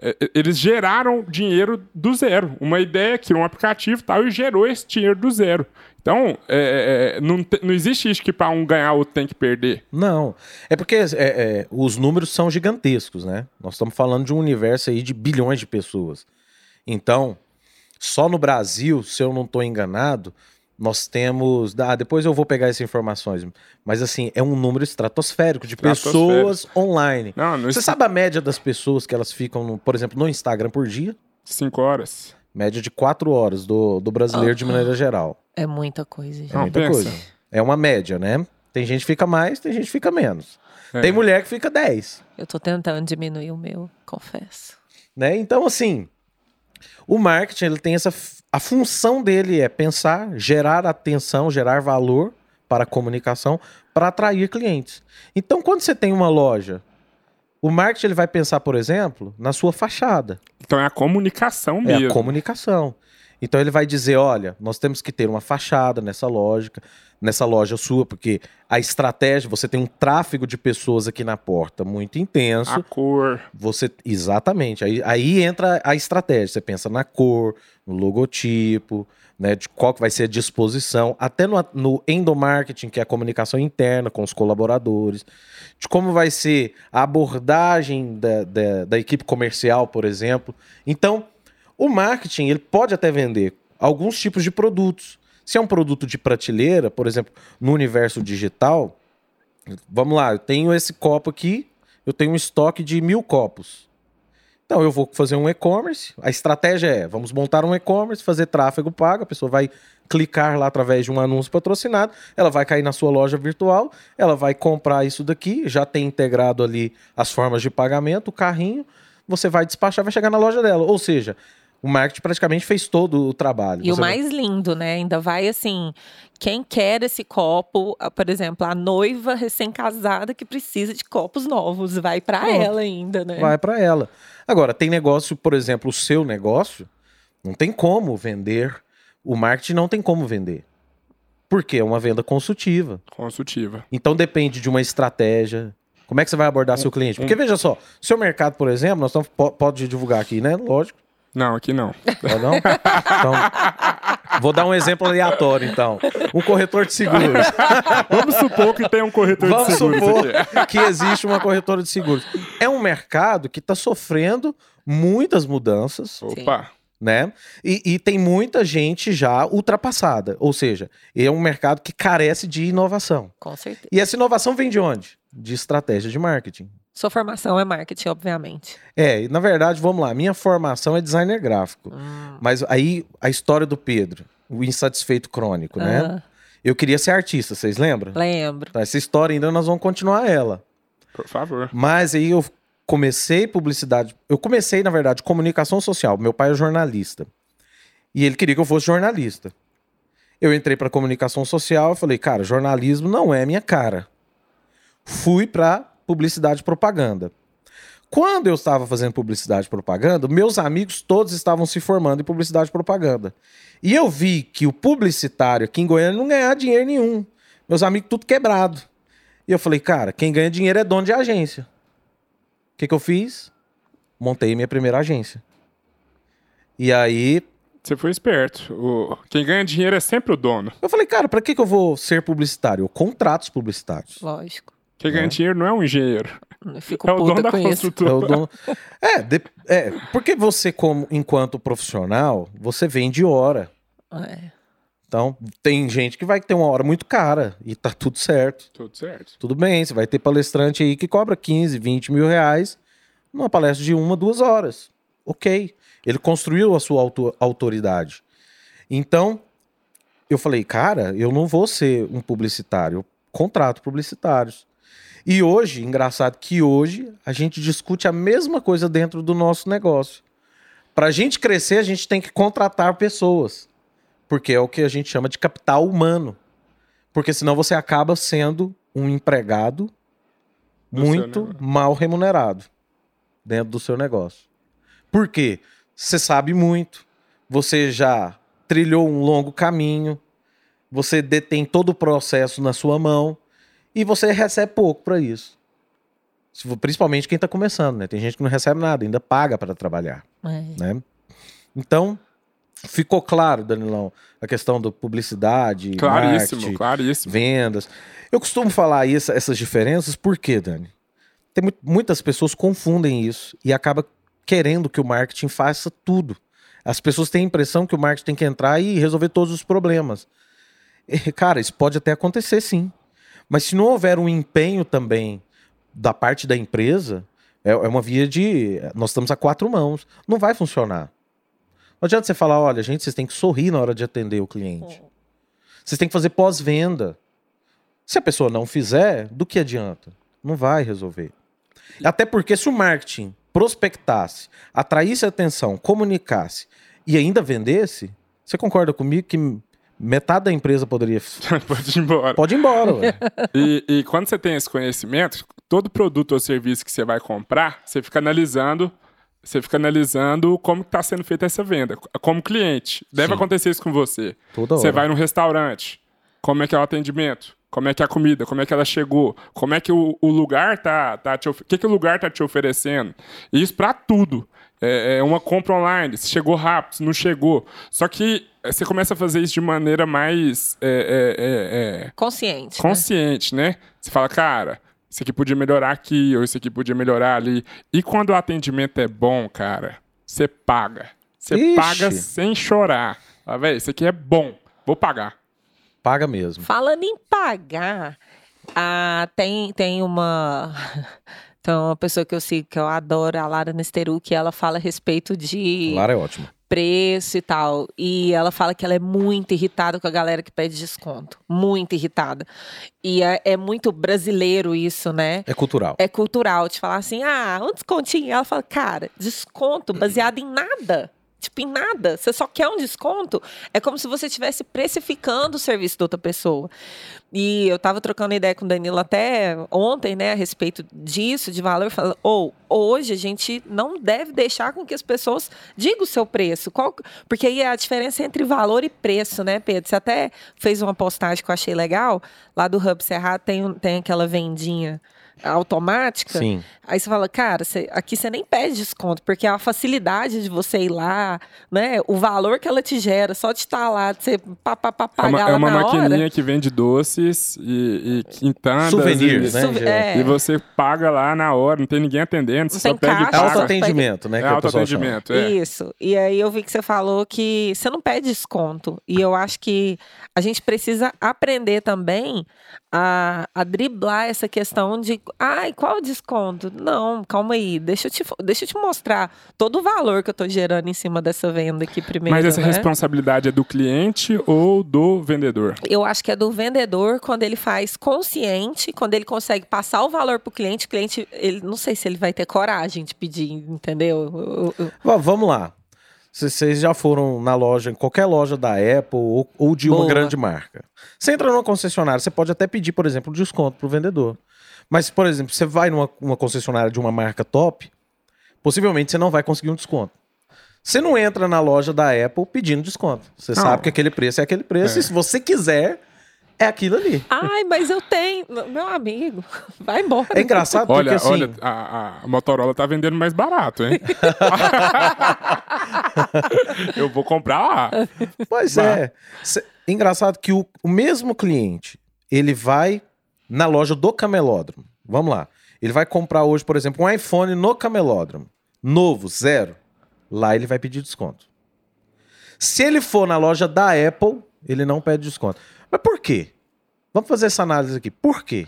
[SPEAKER 1] É, é, eles geraram dinheiro do zero. Uma ideia, criou um aplicativo tal, e gerou esse dinheiro do zero. Então, é, é, não, te, não existe isso que para um ganhar o outro tem que perder.
[SPEAKER 3] Não. É porque é, é, os números são gigantescos, né? Nós estamos falando de um universo aí de bilhões de pessoas. Então, só no Brasil, se eu não estou enganado, nós temos. Ah, depois eu vou pegar essas informações. Mas assim, é um número estratosférico de pessoas online. Não, Você sabe a média das pessoas que elas ficam, no, por exemplo, no Instagram por dia?
[SPEAKER 1] Cinco horas.
[SPEAKER 3] Média de quatro horas do, do brasileiro uhum. de maneira geral.
[SPEAKER 2] É muita coisa, gente.
[SPEAKER 3] É muita Não, coisa. É uma média, né? Tem gente que fica mais, tem gente que fica menos. É. Tem mulher que fica 10.
[SPEAKER 2] Eu tô tentando diminuir o meu, confesso.
[SPEAKER 3] Né? Então, assim, o marketing ele tem essa. A função dele é pensar, gerar atenção, gerar valor para a comunicação, para atrair clientes. Então, quando você tem uma loja, o marketing ele vai pensar, por exemplo, na sua fachada.
[SPEAKER 1] Então é a comunicação mesmo.
[SPEAKER 3] É a comunicação. Então ele vai dizer, olha, nós temos que ter uma fachada nessa lógica, nessa loja sua, porque a estratégia, você tem um tráfego de pessoas aqui na porta muito intenso.
[SPEAKER 1] A cor.
[SPEAKER 3] Você exatamente. Aí, aí entra a estratégia. Você pensa na cor, no logotipo, né, de qual que vai ser a disposição, até no, no endomarketing, que é a comunicação interna com os colaboradores, de como vai ser a abordagem da, da, da equipe comercial, por exemplo. Então, o marketing ele pode até vender alguns tipos de produtos. Se é um produto de prateleira, por exemplo, no universo digital, vamos lá, eu tenho esse copo aqui, eu tenho um estoque de mil copos. Então eu vou fazer um e-commerce. A estratégia é: vamos montar um e-commerce, fazer tráfego pago, a pessoa vai clicar lá através de um anúncio patrocinado, ela vai cair na sua loja virtual, ela vai comprar isso daqui, já tem integrado ali as formas de pagamento, o carrinho, você vai despachar, vai chegar na loja dela. Ou seja, o marketing praticamente fez todo o trabalho.
[SPEAKER 2] E o mais vai... lindo, né? Ainda vai assim, quem quer esse copo, por exemplo, a noiva recém-casada que precisa de copos novos, vai para ela ainda, né?
[SPEAKER 3] Vai para ela. Agora, tem negócio, por exemplo, o seu negócio, não tem como vender. O marketing não tem como vender. Porque é uma venda consultiva.
[SPEAKER 1] Consultiva.
[SPEAKER 3] Então depende de uma estratégia. Como é que você vai abordar um, seu cliente? Porque um... veja só, seu mercado, por exemplo, nós estamos pode divulgar aqui, né? Lógico.
[SPEAKER 1] Não, aqui não.
[SPEAKER 3] Não, não? Então, vou dar um exemplo aleatório, então. Um corretor de seguros.
[SPEAKER 1] Vamos supor que tem um corretor Vamos de seguros supor
[SPEAKER 3] aqui. que existe uma corretora de seguros. É um mercado que está sofrendo muitas mudanças.
[SPEAKER 1] Opa!
[SPEAKER 3] Né? E, e, tem muita gente já ultrapassada. Ou seja, é um mercado que carece de inovação.
[SPEAKER 2] Com certeza.
[SPEAKER 3] E essa inovação vem de onde? De estratégia de marketing.
[SPEAKER 2] Sua formação é marketing, obviamente.
[SPEAKER 3] É, na verdade, vamos lá. Minha formação é designer gráfico. Hum. Mas aí a história do Pedro, o insatisfeito crônico, né? Eu queria ser artista, vocês lembram?
[SPEAKER 2] Lembro.
[SPEAKER 3] Tá, essa história ainda nós vamos continuar ela.
[SPEAKER 1] Por favor.
[SPEAKER 3] Mas aí eu comecei publicidade. Eu comecei, na verdade, comunicação social. Meu pai é jornalista. E ele queria que eu fosse jornalista. Eu entrei para comunicação social e falei, cara, jornalismo não é minha cara. Fui para publicidade e propaganda. Quando eu estava fazendo publicidade e propaganda, meus amigos todos estavam se formando em publicidade e propaganda. E eu vi que o publicitário aqui em Goiânia não ganhava dinheiro nenhum. Meus amigos tudo quebrado. E eu falei, cara, quem ganha dinheiro é dono de agência. O que, que eu fiz? Montei minha primeira agência. E aí.
[SPEAKER 1] Você foi esperto. O... Quem ganha dinheiro é sempre o dono.
[SPEAKER 3] Eu falei, cara, para que, que eu vou ser publicitário? Contratos publicitários.
[SPEAKER 2] Lógico.
[SPEAKER 1] Quem ganha é. dinheiro não é um engenheiro.
[SPEAKER 2] Fico é o dono da construtora.
[SPEAKER 3] É, o dono... é, de... é, porque você, como enquanto profissional, você vende hora.
[SPEAKER 2] É.
[SPEAKER 3] Então, tem gente que vai ter uma hora muito cara e tá tudo certo.
[SPEAKER 1] Tudo certo.
[SPEAKER 3] Tudo bem, você vai ter palestrante aí que cobra 15, 20 mil reais numa palestra de uma, duas horas. Ok. Ele construiu a sua auto- autoridade. Então, eu falei, cara, eu não vou ser um publicitário, eu contrato publicitários. E hoje, engraçado que hoje a gente discute a mesma coisa dentro do nosso negócio. Para a gente crescer, a gente tem que contratar pessoas, porque é o que a gente chama de capital humano. Porque senão você acaba sendo um empregado
[SPEAKER 1] Do
[SPEAKER 3] muito mal remunerado dentro do seu negócio. Por quê? Você sabe muito, você já trilhou um longo caminho, você detém todo o processo na sua mão e você recebe pouco para isso. Principalmente quem está começando, né? Tem gente que não recebe nada, ainda paga para trabalhar,
[SPEAKER 2] É.
[SPEAKER 3] né? Então, ficou claro, Danilão, a questão da publicidade,
[SPEAKER 1] Claríssimo,
[SPEAKER 3] marketing,
[SPEAKER 1] claríssimo.
[SPEAKER 3] vendas. Eu costumo falar isso- essas diferenças, por quê, Dani? Tem mu- muitas pessoas confundem isso e acaba querendo que o marketing faça tudo. As pessoas têm a impressão que o marketing tem que entrar e resolver todos os problemas. E, Cara, isso pode até acontecer sim. Mas se não houver um empenho também da parte da empresa, é, é uma via de. Nós estamos a quatro mãos. Não vai funcionar. Não adianta você falar, olha, gente, vocês têm que sorrir na hora de atender o cliente. Vocês têm que fazer pós-venda. Se a pessoa não fizer, do que adianta? Não vai resolver. Até porque se o marketing prospectasse, atraísse atenção, comunicasse e ainda vendesse, você concorda comigo que metade da empresa poderia.
[SPEAKER 1] Pode ir embora.
[SPEAKER 3] Pode ir embora, ué.
[SPEAKER 1] E, e quando você tem esse conhecimento, todo produto ou serviço que você vai comprar, você fica analisando, você fica analisando como está sendo feita essa venda, como cliente. Deve
[SPEAKER 3] Sim.
[SPEAKER 1] acontecer isso com você.
[SPEAKER 3] Toda
[SPEAKER 1] Você
[SPEAKER 3] hora.
[SPEAKER 1] vai num restaurante, como é que é o atendimento? Como é que é a comida? Como é que ela chegou? Como é que o, o lugar tá, tá te oferecendo? O que, que o lugar tá te oferecendo? E isso para tudo. É, é uma compra online, se chegou rápido, se não chegou. Só que eh, você começa a fazer isso de maneira mais é, é, é, é,
[SPEAKER 2] Consciente. né?
[SPEAKER 1] consciente, né? Você fala, cara, isso aqui podia melhorar aqui, ou isso aqui podia melhorar ali. E quando o atendimento é bom, cara, você paga. Você
[SPEAKER 3] Ixi.
[SPEAKER 1] paga sem chorar. Ah, velho, isso aqui é bom, vou pagar.
[SPEAKER 3] Paga mesmo.
[SPEAKER 2] Falando em pagar, ah, tem, tem uma. Então, uma pessoa que eu sigo, que eu adoro, a Lara Nesteru, que ela fala a respeito de
[SPEAKER 3] Lara é ótimo.
[SPEAKER 2] preço e tal. E ela fala que ela é muito irritada com a galera que pede desconto. Muito irritada. E é, é muito brasileiro isso, né?
[SPEAKER 3] É cultural.
[SPEAKER 2] É cultural de falar assim, ah, um descontinho. Ela fala, cara, desconto baseado em nada. Tipo, em nada. Você só quer um desconto. É como se você estivesse precificando o serviço da outra pessoa. E eu tava trocando ideia com o Danilo até ontem, né, a respeito disso, de valor. Ou hoje a gente não deve deixar com que as pessoas digam o seu preço. Qual, porque aí é a diferença entre valor e preço, né, Pedro? Você até fez uma postagem que eu achei legal. Lá do Hub Cerrado tem, tem aquela vendinha automática.
[SPEAKER 3] Sim.
[SPEAKER 2] Aí você fala, cara, você- aqui você nem pede desconto, porque a facilidade de você ir lá, né? O valor que ela te gera, só de estar lá, de você pá, pá, pá,
[SPEAKER 1] É
[SPEAKER 2] pagar
[SPEAKER 1] uma,
[SPEAKER 2] lá
[SPEAKER 1] é uma maquininha
[SPEAKER 2] hora.
[SPEAKER 1] que vende doces e, e quintanas.
[SPEAKER 3] Souvenirs,
[SPEAKER 1] e,
[SPEAKER 3] né? Já.
[SPEAKER 2] é.
[SPEAKER 1] E você paga lá na hora, não tem ninguém atendendo, você
[SPEAKER 2] Não
[SPEAKER 1] só
[SPEAKER 2] tem
[SPEAKER 1] pede e
[SPEAKER 2] caixa,
[SPEAKER 3] É autoatendimento, né?
[SPEAKER 1] É autoatendimento, é.
[SPEAKER 2] Isso. E aí eu vi que você falou que você não pede desconto. E eu acho que a gente precisa aprender também a, a driblar essa questão de, ai, qual o desconto? Não, calma aí, deixa eu te, deixa eu te mostrar todo o valor que eu tô gerando em cima dessa venda aqui primeiro.
[SPEAKER 1] Mas essa
[SPEAKER 2] né?
[SPEAKER 1] responsabilidade é do cliente ou do vendedor?
[SPEAKER 2] Eu acho que é do vendedor quando ele faz consciente, quando ele consegue passar o valor pro cliente, o cliente, ele não sei se ele vai ter coragem de pedir, entendeu? Eu- eu-
[SPEAKER 3] Va- Vamos lá. C- Vocês já foram na loja, em qualquer loja da Apple ou, ou de uma
[SPEAKER 2] Boa.
[SPEAKER 3] grande marca. Você entra numa concessionária, você pode até pedir, por exemplo, desconto pro vendedor. Mas, por exemplo, você vai numa uma concessionária de uma marca top, possivelmente você não vai conseguir um desconto. Você não entra na loja da Apple pedindo desconto. Você
[SPEAKER 1] Não.
[SPEAKER 3] sabe que aquele preço é aquele preço,
[SPEAKER 1] É.
[SPEAKER 3] e se você quiser, é aquilo ali.
[SPEAKER 2] Ai, mas eu tenho, meu amigo, vai embora.
[SPEAKER 3] É engraçado porque
[SPEAKER 1] Olha,
[SPEAKER 3] assim.
[SPEAKER 1] olha, a, a Motorola tá vendendo mais barato, hein? Eu vou comprar lá.
[SPEAKER 3] Pois
[SPEAKER 1] Bah.
[SPEAKER 3] é. Engraçado que o, o mesmo cliente, ele vai na loja do camelódromo. Vamos lá. Ele vai comprar hoje, por exemplo, um iPhone no camelódromo. Novo, zero. Lá ele vai pedir desconto. Se ele for na loja da Apple, ele não pede desconto. Mas por quê? Vamos fazer essa análise aqui. Por quê?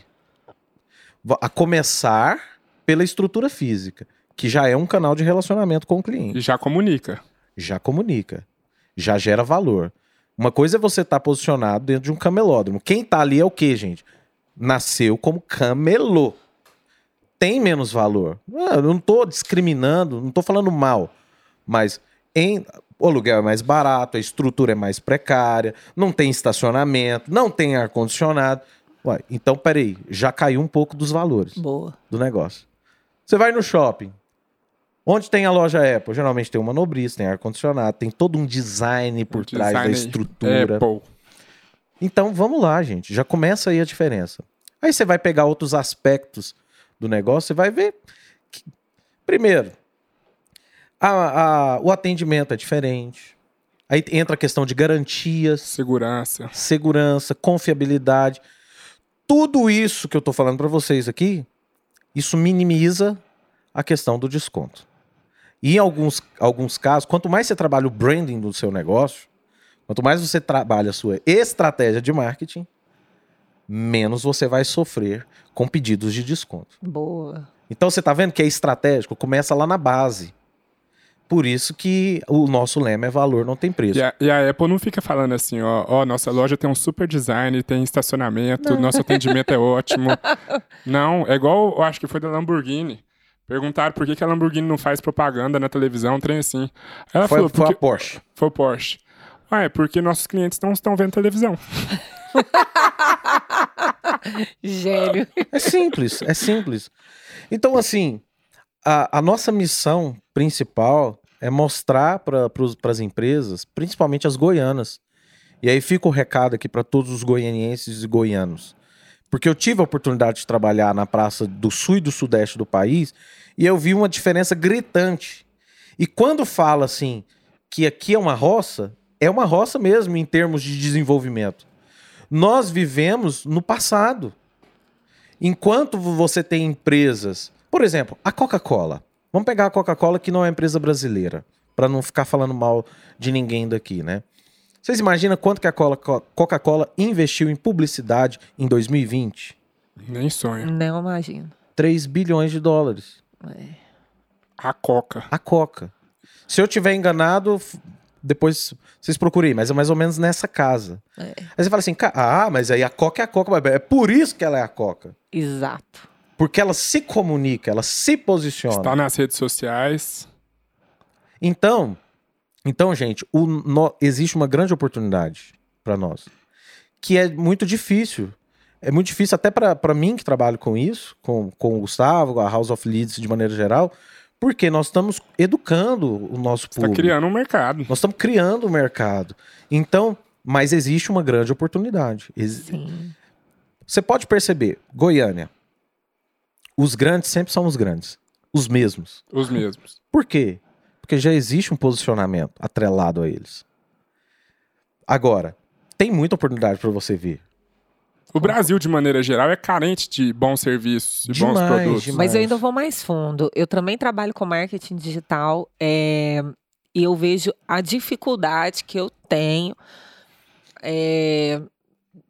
[SPEAKER 3] A começar pela estrutura física. que já é um canal de relacionamento com o cliente.
[SPEAKER 1] E já comunica.
[SPEAKER 3] Já comunica, já gera valor. Uma coisa é você estar posicionado dentro de um camelódromo. Quem tá ali é o quê, gente? Nasceu como camelô. Tem menos valor. Ah, eu não tô discriminando, não tô falando mal. Mas em, o aluguel é mais barato, a estrutura é mais precária, não tem estacionamento, não tem ar-condicionado. Ué, então, peraí, já caiu um pouco dos valores
[SPEAKER 2] Boa.
[SPEAKER 3] do negócio. Você vai no shopping. Onde tem a loja Apple? Geralmente tem um manobrista, tem ar-condicionado, tem todo um design por
[SPEAKER 1] O
[SPEAKER 3] trás da
[SPEAKER 1] design
[SPEAKER 3] estrutura.
[SPEAKER 1] Apple.
[SPEAKER 3] Então vamos lá, gente. Já começa aí a diferença. Aí você vai pegar outros aspectos do negócio, você vai ver. que- primeiro, a- a- o atendimento é diferente. Aí entra a questão de garantias,
[SPEAKER 1] Segurança.
[SPEAKER 3] segurança, confiabilidade. Tudo isso que eu tô falando para vocês aqui, isso minimiza a questão do desconto. E em alguns, alguns casos, quanto mais você trabalha o branding do seu negócio, quanto mais você trabalha a sua estratégia de marketing, menos você vai sofrer com pedidos de desconto.
[SPEAKER 2] Boa.
[SPEAKER 3] Então você tá vendo que é estratégico, começa lá na base. Por isso que o nosso lema é valor não tem preço.
[SPEAKER 1] E a, e a Apple não fica falando assim, ó, ó, nossa loja tem um super design, tem estacionamento, nosso atendimento é ótimo. Não, é igual, eu acho que foi da Lamborghini. Perguntaram por que, que a Lamborghini não faz propaganda na televisão, um trem assim. Ela
[SPEAKER 3] Foi,
[SPEAKER 1] falou,
[SPEAKER 3] foi a Porsche.
[SPEAKER 1] foi o Porsche. Ah, é porque nossos clientes não estão vendo televisão.
[SPEAKER 2] Gênio.
[SPEAKER 3] É simples, é simples. Então, assim, a, a nossa missão principal é mostrar para as empresas, principalmente as goianas. E aí fica o recado aqui para todos os goianienses e goianos. Porque eu tive a oportunidade de trabalhar na praça do sul e do sudeste do país e eu vi uma diferença gritante. E quando fala assim que aqui é uma roça, é uma roça mesmo em termos de desenvolvimento. Nós vivemos no passado. Enquanto você tem empresas, por exemplo, a Coca-Cola. Vamos pegar a Coca-Cola que não é empresa brasileira, para não ficar falando mal de ninguém daqui, né? Vocês imaginam quanto que a Cola- Coca-Cola investiu em publicidade em 2020?
[SPEAKER 1] Nem sonho.
[SPEAKER 2] Não imagino.
[SPEAKER 3] 3 bilhões de dólares.
[SPEAKER 1] A Coca.
[SPEAKER 3] A Coca. Se eu tiver enganado, depois vocês procurem, mas é mais ou menos nessa casa.
[SPEAKER 2] É.
[SPEAKER 3] Aí você fala assim, "Ca- ah, mas aí a Coca é a Coca, é por isso que ela é a Coca.
[SPEAKER 2] Exato.
[SPEAKER 3] Porque ela se comunica, ela se posiciona.
[SPEAKER 1] Está nas redes sociais.
[SPEAKER 3] Então, então, gente, o no- existe uma grande oportunidade para nós, que é muito difícil. É muito difícil até para mim que trabalho com isso, com, com o Gustavo, a House of Leads de maneira geral, porque nós estamos educando o nosso
[SPEAKER 1] Está
[SPEAKER 3] público.
[SPEAKER 1] criando um mercado.
[SPEAKER 3] Nós estamos criando o mercado. Então, mas existe uma grande oportunidade. Ex-
[SPEAKER 2] Sim.
[SPEAKER 3] Você pode perceber, Goiânia, os grandes sempre são os grandes, os mesmos.
[SPEAKER 1] Os mesmos.
[SPEAKER 3] Por quê? Porque já existe um posicionamento atrelado a eles. Agora, tem muita oportunidade para você ver.
[SPEAKER 1] O Brasil, de maneira geral, é carente de bons serviços, de bons
[SPEAKER 3] Demais,
[SPEAKER 1] produtos.
[SPEAKER 3] demais.
[SPEAKER 2] Mas eu ainda vou mais fundo. Eu também trabalho com marketing digital é, e eu vejo a dificuldade que eu tenho é,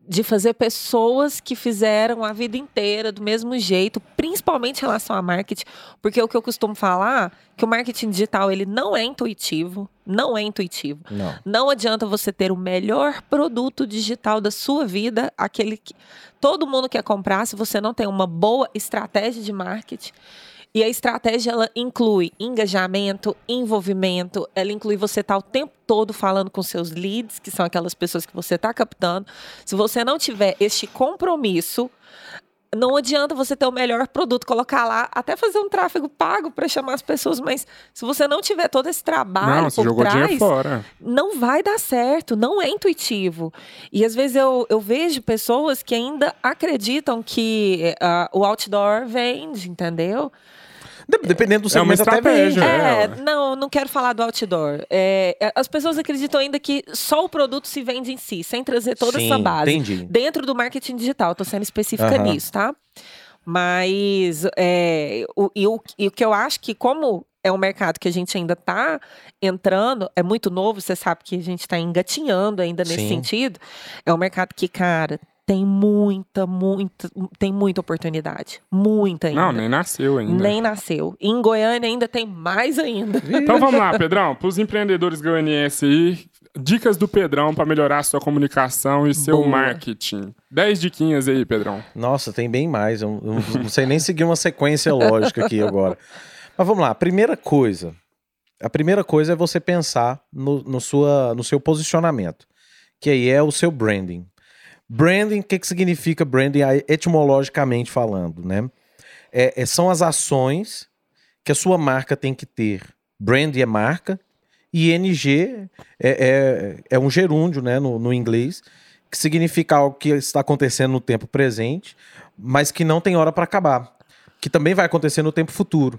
[SPEAKER 2] de fazer pessoas que fizeram a vida inteira do mesmo jeito, principalmente em relação a marketing, porque o que eu costumo falar que o marketing digital ele não é intuitivo, não é intuitivo.
[SPEAKER 3] Não.
[SPEAKER 2] Não adianta você ter o melhor produto digital da sua vida, aquele que todo mundo quer comprar, se você não tem uma boa estratégia de marketing. E a estratégia ela inclui engajamento, envolvimento, ela inclui você estar o tempo todo falando com seus leads, que são aquelas pessoas que você está captando. Se você não tiver este compromisso, não adianta você ter o melhor produto, colocar lá, até fazer um tráfego pago para chamar as pessoas, mas se você não tiver todo esse trabalho
[SPEAKER 1] Não,
[SPEAKER 2] por trás, não vai dar certo, não é intuitivo. E às vezes eu, eu vejo pessoas que ainda acreditam que ah, o outdoor vende, entendeu?
[SPEAKER 3] De- Dependendo do
[SPEAKER 1] É uma
[SPEAKER 3] segmento até
[SPEAKER 1] estratégia,
[SPEAKER 3] né?
[SPEAKER 1] É,
[SPEAKER 2] É, não, não quero falar do outdoor. É, é, as pessoas acreditam ainda que só o produto se vende em si, sem trazer toda
[SPEAKER 3] Sim,
[SPEAKER 2] essa base.
[SPEAKER 3] entendi.
[SPEAKER 2] Dentro do marketing digital, estou sendo específica nisso, tá? Mas é, o, e, o, e o que eu acho que, como é um mercado que a gente ainda está entrando, é muito novo, você sabe que a gente está engatinhando ainda nesse
[SPEAKER 3] Sim.
[SPEAKER 2] sentido. É um mercado que, cara, tem muita, muita, tem muita oportunidade. Muita ainda.
[SPEAKER 1] Não, nem nasceu ainda.
[SPEAKER 2] Nem nasceu. Em Goiânia ainda tem mais ainda.
[SPEAKER 1] Então vamos lá, Pedrão. Para os empreendedores goianienses aí, dicas do Pedrão para melhorar a sua comunicação e seu
[SPEAKER 2] Boa.
[SPEAKER 1] marketing. 10 diquinhas aí, Pedrão.
[SPEAKER 3] Nossa, tem bem mais. Eu não sei nem seguir uma sequência lógica aqui agora. Mas vamos lá. Primeira coisa. A primeira coisa é você pensar no, no, sua, no seu posicionamento, que aí é o seu branding. Branding, o que, que significa branding etimologicamente falando, né? É, é- são as ações que a sua marca tem que ter. Brand é marca e NG é, é, é um gerúndio, né, no, no inglês, que significa algo que está acontecendo no tempo presente, mas que não tem hora para acabar, que também vai acontecer no tempo futuro.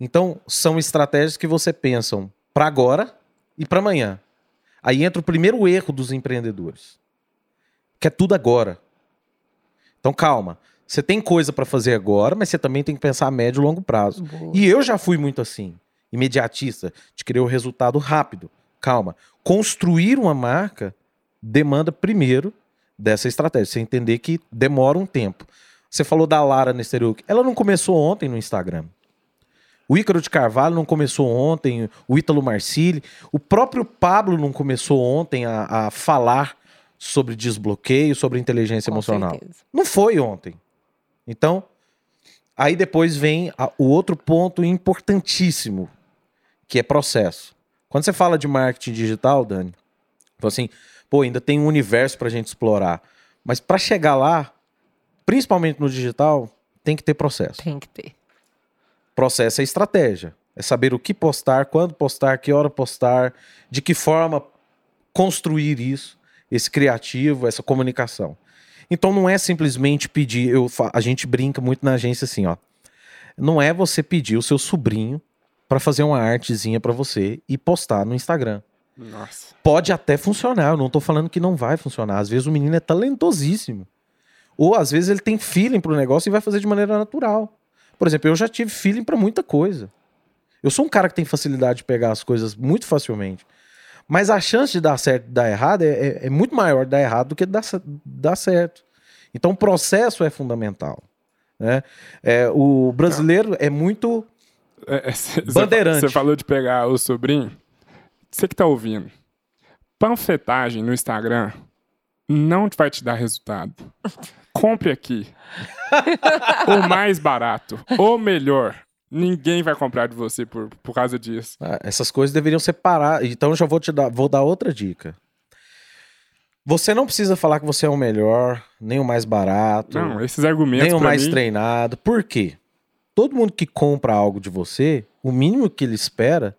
[SPEAKER 3] Então, são estratégias que você pensam para agora e para amanhã. Aí entra o primeiro erro dos empreendedores, que é tudo agora. Então, calma. Você tem coisa para fazer agora, mas você também tem que pensar a médio e longo prazo.
[SPEAKER 2] Boa.
[SPEAKER 3] E eu já fui muito assim, imediatista, de querer o resultado rápido. Calma. Construir uma marca demanda primeiro dessa estratégia. Você entender que demora um tempo. Você falou da Lara Nesteruk. Ela não começou ontem no Instagram. O Ícaro de Carvalho não começou ontem, o Ítalo Marcilli. O próprio Pablo não começou ontem a, a falar sobre desbloqueio, sobre inteligência
[SPEAKER 2] Com
[SPEAKER 3] emocional.
[SPEAKER 2] certeza.
[SPEAKER 3] Não foi ontem. Então, aí depois vem a- o outro ponto importantíssimo, que é processo. Quando você fala de marketing digital, Dani, assim, pô, ainda tem um universo pra gente explorar. Mas para chegar lá, principalmente no digital, tem que ter processo.
[SPEAKER 2] Tem que ter.
[SPEAKER 3] Processo é estratégia. É saber o que postar, quando postar, que hora postar, de que forma construir isso, esse criativo, essa comunicação. Então não é simplesmente pedir, eu, a gente brinca muito na agência assim, ó. Não é você pedir o seu sobrinho para fazer uma artezinha para você e postar no Instagram.
[SPEAKER 1] Nossa.
[SPEAKER 3] Pode até funcionar, eu não tô falando que não vai funcionar. Às vezes o menino é talentosíssimo. Ou às vezes ele tem feeling pro negócio e vai fazer de maneira natural. Por exemplo, eu já tive feeling para muita coisa. Eu sou um cara que tem facilidade de pegar as coisas muito facilmente. Mas a chance de dar certo e dar errado é, é- é muito maior de dar errado do que de dar, dar certo. Então o processo é fundamental. Né? É, o brasileiro é muito.
[SPEAKER 1] É, é, cê-
[SPEAKER 3] Bandeirante.
[SPEAKER 1] Você falou de pegar o sobrinho. Você que tá ouvindo. Panfletagem no Instagram não vai te dar resultado. Compre aqui. o mais barato. O melhor. Ninguém vai comprar de você por, por causa disso.
[SPEAKER 3] Ah, Essas coisas deveriam separar. Então eu já vou te dar, vou dar outra dica. Você não precisa falar que você é o melhor, nem o mais barato,
[SPEAKER 1] Não, esses argumentos
[SPEAKER 3] nem o mais
[SPEAKER 1] mim,
[SPEAKER 3] treinado. Por quê? Todo mundo que compra algo de você, o mínimo que ele espera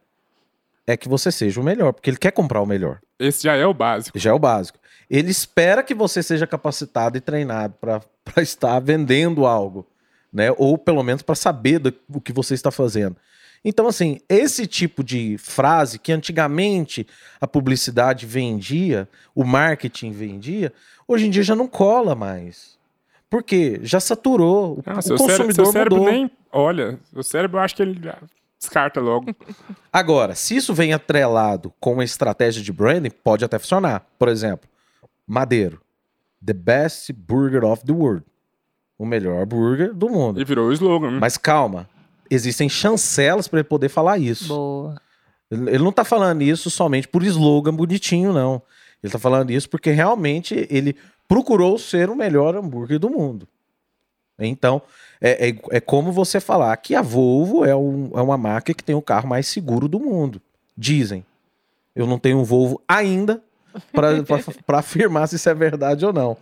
[SPEAKER 3] é que você seja o melhor, porque ele quer comprar o melhor.
[SPEAKER 1] esse já é o básico.
[SPEAKER 3] Já é o básico. Ele espera que você seja capacitado e treinado para estar vendendo algo, né? Ou pelo menos para saber do, o que você está fazendo. Então, assim, esse tipo de frase que antigamente a publicidade vendia, o marketing vendia, hoje em dia já não cola mais. Por quê? Já saturou. O,
[SPEAKER 1] Não,
[SPEAKER 3] o
[SPEAKER 1] seu,
[SPEAKER 3] consumidor
[SPEAKER 1] seu cérebro
[SPEAKER 3] mudou.
[SPEAKER 1] nem olha. O cérebro, eu acho que ele descarta logo.
[SPEAKER 3] Agora, se isso vem atrelado com uma estratégia de branding, pode até funcionar. Por exemplo, Madeiro. The best burger of the world. O melhor burger do mundo.
[SPEAKER 1] E virou o slogan. né?
[SPEAKER 3] Mas calma, existem chancelas para ele poder falar isso.
[SPEAKER 2] Boa.
[SPEAKER 3] Ele ele não tá falando isso somente por slogan bonitinho, não. Ele tá falando isso porque realmente ele procurou ser o melhor hambúrguer do mundo. Então, é, é, é como você falar que a Volvo é, um- é uma marca que tem o carro mais seguro do mundo. Dizem. Eu não tenho um Volvo ainda para afirmar se isso é verdade ou não.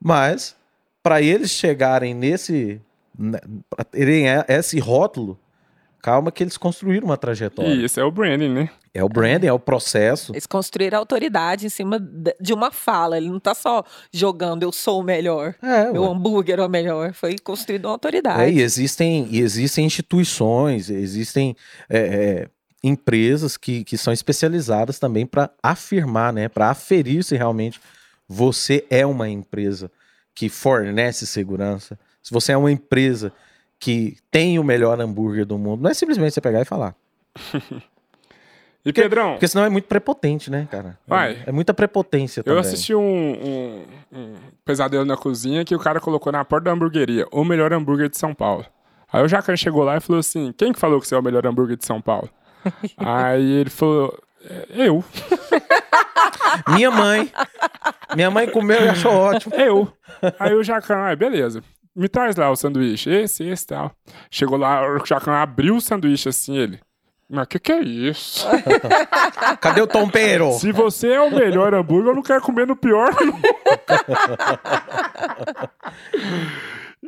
[SPEAKER 3] Mas, para eles chegarem nesse. né, terem esse rótulo, calma que eles construíram uma trajetória.
[SPEAKER 1] E esse é o branding, né?
[SPEAKER 3] É o branding, é o processo.
[SPEAKER 2] Eles construíram autoridade em cima de uma fala. Ele não tá só jogando eu sou o melhor.
[SPEAKER 3] É,
[SPEAKER 2] Meu
[SPEAKER 3] ué.
[SPEAKER 2] hambúrguer é o melhor. Foi construído uma
[SPEAKER 3] É,
[SPEAKER 2] autoridade.
[SPEAKER 3] e existem, e existem instituições, existem é, é, empresas que, que são especializadas também para afirmar, né, para aferir se realmente você é uma empresa que fornece segurança, se você é uma empresa que tem o melhor hambúrguer do mundo, não é simplesmente você pegar e falar.
[SPEAKER 1] E Pedrão,
[SPEAKER 3] Porque senão é muito prepotente, né, cara?
[SPEAKER 1] Vai.
[SPEAKER 3] É muita prepotência
[SPEAKER 1] eu
[SPEAKER 3] também.
[SPEAKER 1] assisti um, um- um pesadelo na cozinha que o cara colocou na porta da hamburgueria, o melhor hambúrguer de São Paulo. Aí o Jacan chegou lá e falou assim: quem que falou que você é o melhor hambúrguer de São Paulo? Aí ele falou: "É, eu,
[SPEAKER 3] Minha mãe. Minha mãe comeu e achou ótimo.
[SPEAKER 1] eu. Aí o Jacan, ah, beleza. Me traz lá o sanduíche, esse, esse e tal. Chegou lá, o Jacan abriu o sanduíche assim, ele. Mas que que é isso?
[SPEAKER 3] Cadê o tompeiro?
[SPEAKER 1] Se você é o melhor hambúrguer, eu não quero comer no pior.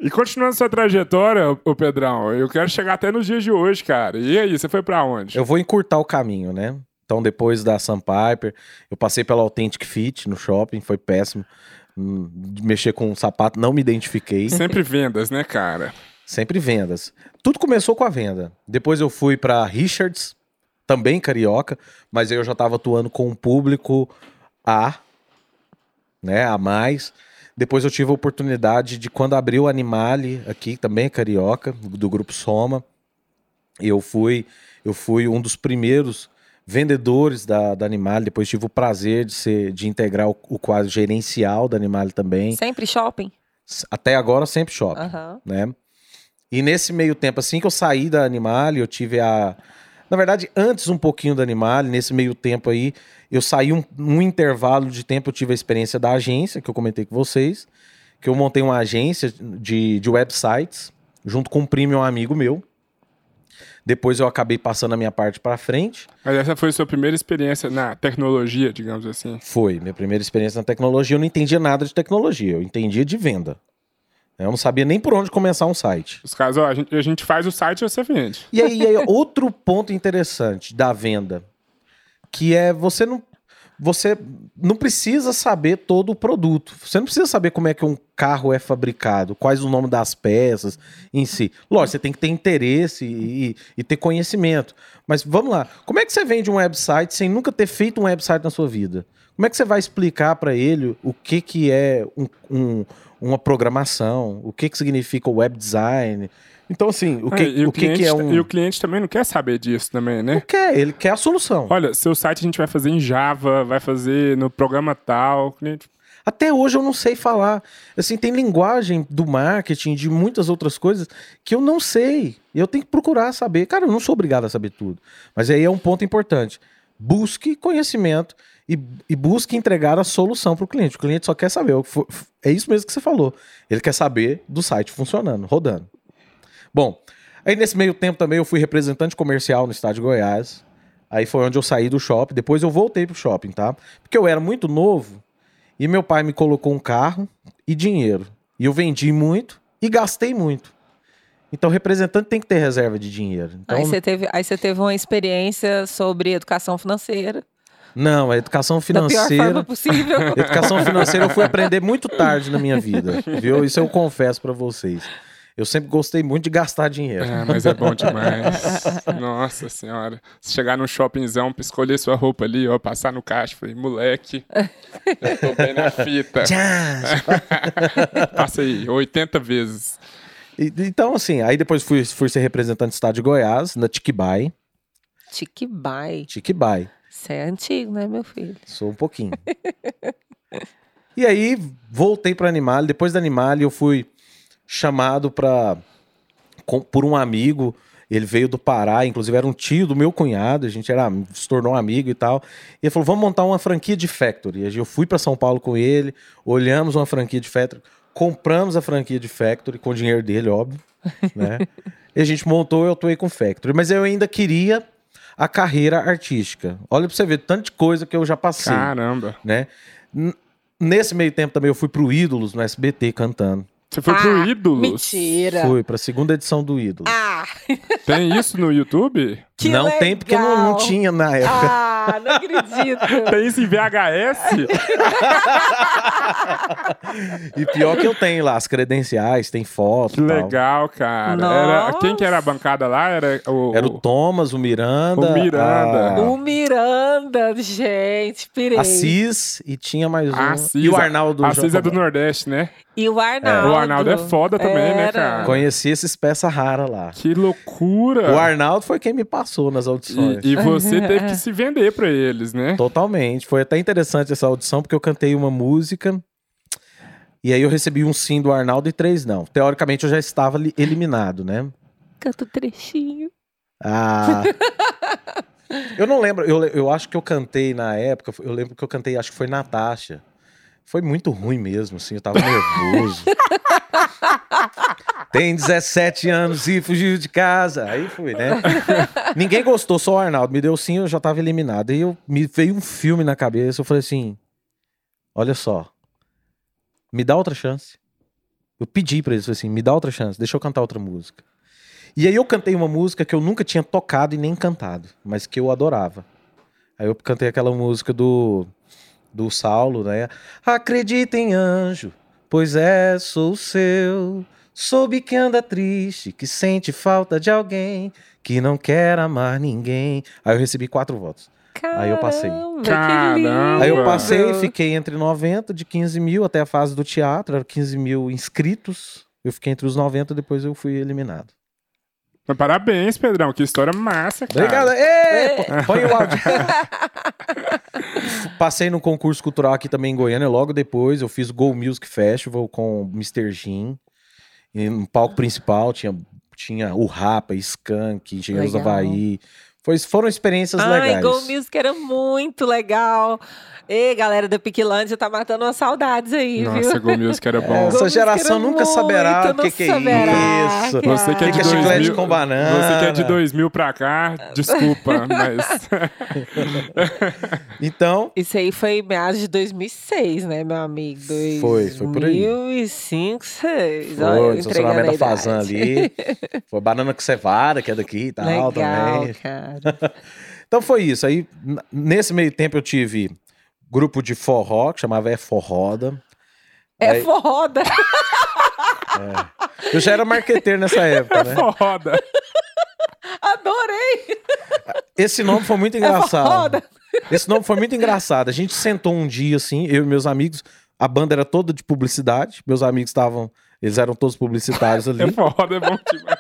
[SPEAKER 1] e continuando sua trajetória, ô Pedrão, eu quero chegar até nos dias de hoje, cara. E aí, você foi pra onde?
[SPEAKER 3] Eu vou encurtar o caminho, né? Então, depois da Sandpiper, eu passei pela Authentic Fit no shopping, foi péssimo. Hum, mexer com um sapato, não me identifiquei.
[SPEAKER 1] Sempre vendas, né, cara?
[SPEAKER 3] Sempre vendas. Tudo começou com a venda. Depois eu fui pra Richards, também carioca, mas aí eu já estava atuando com um público A, né, a mais. Depois eu tive a oportunidade de quando abriu o Animale aqui, também é carioca, do grupo Soma. Eu fui, eu fui um dos primeiros vendedores da, da Animale, depois tive o prazer de ser de integrar o, o quadro gerencial da Animale também.
[SPEAKER 2] Sempre shopping?
[SPEAKER 3] Até agora sempre shopping
[SPEAKER 2] Aham.
[SPEAKER 3] né? E nesse meio tempo, assim que eu saí da Animale, eu tive a. Na verdade, antes um pouquinho da Animale, nesse meio tempo aí, eu saí um, um intervalo de tempo, eu tive a experiência da agência, que eu comentei com vocês, que eu montei uma agência de, de websites, junto com um primo e um amigo meu. Depois eu acabei passando a minha parte para frente.
[SPEAKER 1] Mas essa foi sua primeira experiência na tecnologia, digamos assim.
[SPEAKER 3] Foi minha primeira experiência na tecnologia. Eu não entendia nada de tecnologia, eu entendia de venda. Eu não sabia nem por onde começar um site.
[SPEAKER 1] Os caras, ó, a gente, a gente faz o site e você vende.
[SPEAKER 3] E aí, e aí, outro ponto interessante da venda, que é você não você não precisa saber todo o produto. Você não precisa saber como é que um carro é fabricado, quais o nome das peças em si. Lógico, você tem que ter interesse e, e ter conhecimento. Mas vamos lá, como é que você vende um website sem nunca ter feito um website na sua vida? Como é que você vai explicar para ele o que, que é um- um- uma programação, o que, que significa web design? Então, assim, o que,
[SPEAKER 1] É, e,
[SPEAKER 3] o que,
[SPEAKER 1] cliente,
[SPEAKER 3] que é um.
[SPEAKER 1] e o cliente também não quer saber disso também, né?
[SPEAKER 3] Não quer, ele quer a solução.
[SPEAKER 1] Olha, seu site a gente vai fazer em Java, vai fazer no programa tal. o Cliente...
[SPEAKER 3] Até hoje eu não sei falar. Assim, tem linguagem do marketing, de muitas outras coisas que eu não sei. E eu tenho que procurar saber. Cara, eu não sou obrigado a saber tudo. Mas aí é um ponto importante. Busque conhecimento e, e busque entregar a solução para o cliente. O cliente só quer saber. o que É isso mesmo que você falou. Ele quer saber do site funcionando, rodando. Bom, aí nesse meio tempo também eu fui representante comercial no estado de Goiás. Aí foi onde eu saí do shopping. Depois eu voltei pro shopping, tá? Porque eu era muito novo e meu pai me colocou um carro e dinheiro. E eu vendi muito e gastei muito. Então, representante tem que ter reserva de dinheiro. Então,
[SPEAKER 2] Aí você teve, aí você teve uma experiência sobre educação financeira.
[SPEAKER 3] não, a educação
[SPEAKER 2] Da pior forma
[SPEAKER 3] financeira.
[SPEAKER 2] possível.
[SPEAKER 3] Educação financeira eu fui aprender muito tarde na minha vida, viu? Isso eu confesso pra vocês. Eu sempre gostei muito de gastar dinheiro.
[SPEAKER 1] Ah, mas é bom demais. Nossa senhora. Se chegar num shoppingzão pra escolher sua roupa ali, ó, passar no caixa, falei, moleque, eu tô bem na fita. Passa aí, 80 vezes.
[SPEAKER 3] E- Então, assim, aí depois fui, fui ser representante do estado de Goiás, na Tiquibai.
[SPEAKER 2] Tiquibai.
[SPEAKER 3] Tiquibai.
[SPEAKER 2] Isso é antigo, né, meu filho?
[SPEAKER 3] Sou um pouquinho. e aí, voltei para Animale. Depois da Animale, eu fui chamado para por um amigo. Ele veio do Pará, inclusive era um tio do meu cunhado. A gente era, se tornou um amigo e tal. E ele falou: vamos montar uma franquia de Factory. E eu fui para São Paulo com ele, olhamos uma franquia de Factory, compramos a franquia de Factory com o dinheiro dele, óbvio. Né? e a gente montou, eu atuei com Factory. Mas eu ainda queria a carreira artística. Olha pra você ver, tanta coisa que eu já passei
[SPEAKER 1] Caramba.
[SPEAKER 3] né? Nesse meio tempo também eu fui pro Ídolos no SBT cantando.
[SPEAKER 1] Você foi pro
[SPEAKER 2] Ah,
[SPEAKER 1] Ídolos?
[SPEAKER 2] Mentira.
[SPEAKER 3] Fui pra segunda edição do Ídolos.
[SPEAKER 2] Ah,
[SPEAKER 1] Tem isso no YouTube?
[SPEAKER 2] Que
[SPEAKER 3] não
[SPEAKER 2] legal.
[SPEAKER 3] tem porque não, não tinha na época.
[SPEAKER 2] Ah, não acredito.
[SPEAKER 1] Tem isso em VHS?
[SPEAKER 3] E pior que eu tenho lá as credenciais, tem foto.
[SPEAKER 1] que
[SPEAKER 3] tal.
[SPEAKER 1] legal, cara. Era, quem que era a bancada lá? Era o...
[SPEAKER 3] Era o Thomas, o Miranda,
[SPEAKER 1] O Miranda.
[SPEAKER 2] O Miranda, gente, pirei.
[SPEAKER 3] a, a Cis e tinha mais um.
[SPEAKER 1] Cis,
[SPEAKER 3] e o
[SPEAKER 1] a-
[SPEAKER 3] Arnaldo.
[SPEAKER 1] A Cis é do. Nordeste, né?
[SPEAKER 2] E o Arnaldo.
[SPEAKER 1] O Arnaldo é foda também, né,
[SPEAKER 2] Era.
[SPEAKER 1] cara?
[SPEAKER 3] Conheci esses peças raras lá.
[SPEAKER 1] Que loucura.
[SPEAKER 3] O Arnaldo foi quem me passou passou nas audições.
[SPEAKER 1] E, e você teve que se vender pra eles, né?
[SPEAKER 3] Totalmente. Foi até interessante essa audição, porque eu cantei uma música. E aí eu recebi um sim do Arnaldo e três não. Teoricamente eu já estava li- eliminado, né?
[SPEAKER 2] Canta o trechinho.
[SPEAKER 3] Ah. eu não lembro, eu, eu acho que eu cantei na época, eu lembro que eu cantei, acho que foi Natasha. Foi muito ruim mesmo, assim, eu tava nervoso. Tem 17 anos e fugiu de casa. Aí fui, né? Ninguém gostou, só o Arnaldo. Me deu sim, eu já tava eliminado. Aí eu, me veio um filme na cabeça, eu falei assim: olha só, me dá outra chance. Eu pedi pra eles, assim: me dá outra chance, deixa eu cantar outra música. E aí eu cantei uma música que eu nunca tinha tocado e nem cantado, mas que eu adorava. Aí eu cantei aquela música do do Saulo, né? Acredita em anjo, pois é, sou seu. Soube que anda triste, que sente falta de alguém, que não quer amar ninguém. Aí eu recebi quatro votos. Aí eu passei.
[SPEAKER 2] Caramba,
[SPEAKER 1] Caramba.
[SPEAKER 3] Aí eu passei e fiquei entre 90 de 15 mil até a fase do teatro, era 15 mil inscritos. Eu fiquei entre os 90, depois eu fui eliminado.
[SPEAKER 1] Mas parabéns, Pedrão. Que história massa, cara.
[SPEAKER 3] Obrigado. Ê, pô, põe o áudio. Passei no concurso cultural aqui também em Goiânia. Logo depois eu fiz o Go Music Festival com o Mr. Jim. E no palco principal tinha, tinha o Rapa, Skank, Engenheiros do
[SPEAKER 2] Legal.
[SPEAKER 3] Havaí. Foi, foram experiências
[SPEAKER 2] Ai,
[SPEAKER 3] legais.
[SPEAKER 2] Go Music era muito legal. Ei, galera da Piquilândia tá matando umas saudades aí,
[SPEAKER 1] Nossa,
[SPEAKER 2] viu?
[SPEAKER 1] Go Music era bom.
[SPEAKER 3] Essa geração
[SPEAKER 2] era
[SPEAKER 3] nunca saberá o que, que é
[SPEAKER 2] saberá,
[SPEAKER 3] isso.
[SPEAKER 2] cara.
[SPEAKER 1] Você que é de
[SPEAKER 3] Que é chiclete
[SPEAKER 1] 2000,
[SPEAKER 3] com banana.
[SPEAKER 1] Você que é de 2000 pra cá, desculpa, mas
[SPEAKER 3] Então,
[SPEAKER 2] Isso aí foi meados de 2006, né, meu amigo?
[SPEAKER 3] Foi, foi por aí.
[SPEAKER 2] 2005, 2006.
[SPEAKER 3] foi
[SPEAKER 2] Olha,
[SPEAKER 3] o estacionamento da Fazan ali. Foi Banana com Cevada, que é daqui e tal
[SPEAKER 2] Legal,
[SPEAKER 3] também.
[SPEAKER 2] cara.
[SPEAKER 3] Então foi isso. Aí, nesse meio tempo, eu tive grupo de forró, que chamava É Forroda.
[SPEAKER 2] É
[SPEAKER 3] Aí-
[SPEAKER 2] foda.
[SPEAKER 3] Eu já era marqueteiro nessa época, né?
[SPEAKER 1] foda.
[SPEAKER 2] Adorei.
[SPEAKER 3] Esse nome foi muito
[SPEAKER 2] É
[SPEAKER 3] engraçado.
[SPEAKER 2] foda.
[SPEAKER 3] Esse nome foi muito engraçado. A gente sentou um dia assim, eu e meus amigos. A banda era toda de publicidade. Meus amigos estavam. Eles eram todos publicitários ali.
[SPEAKER 1] É foda, é bom demais.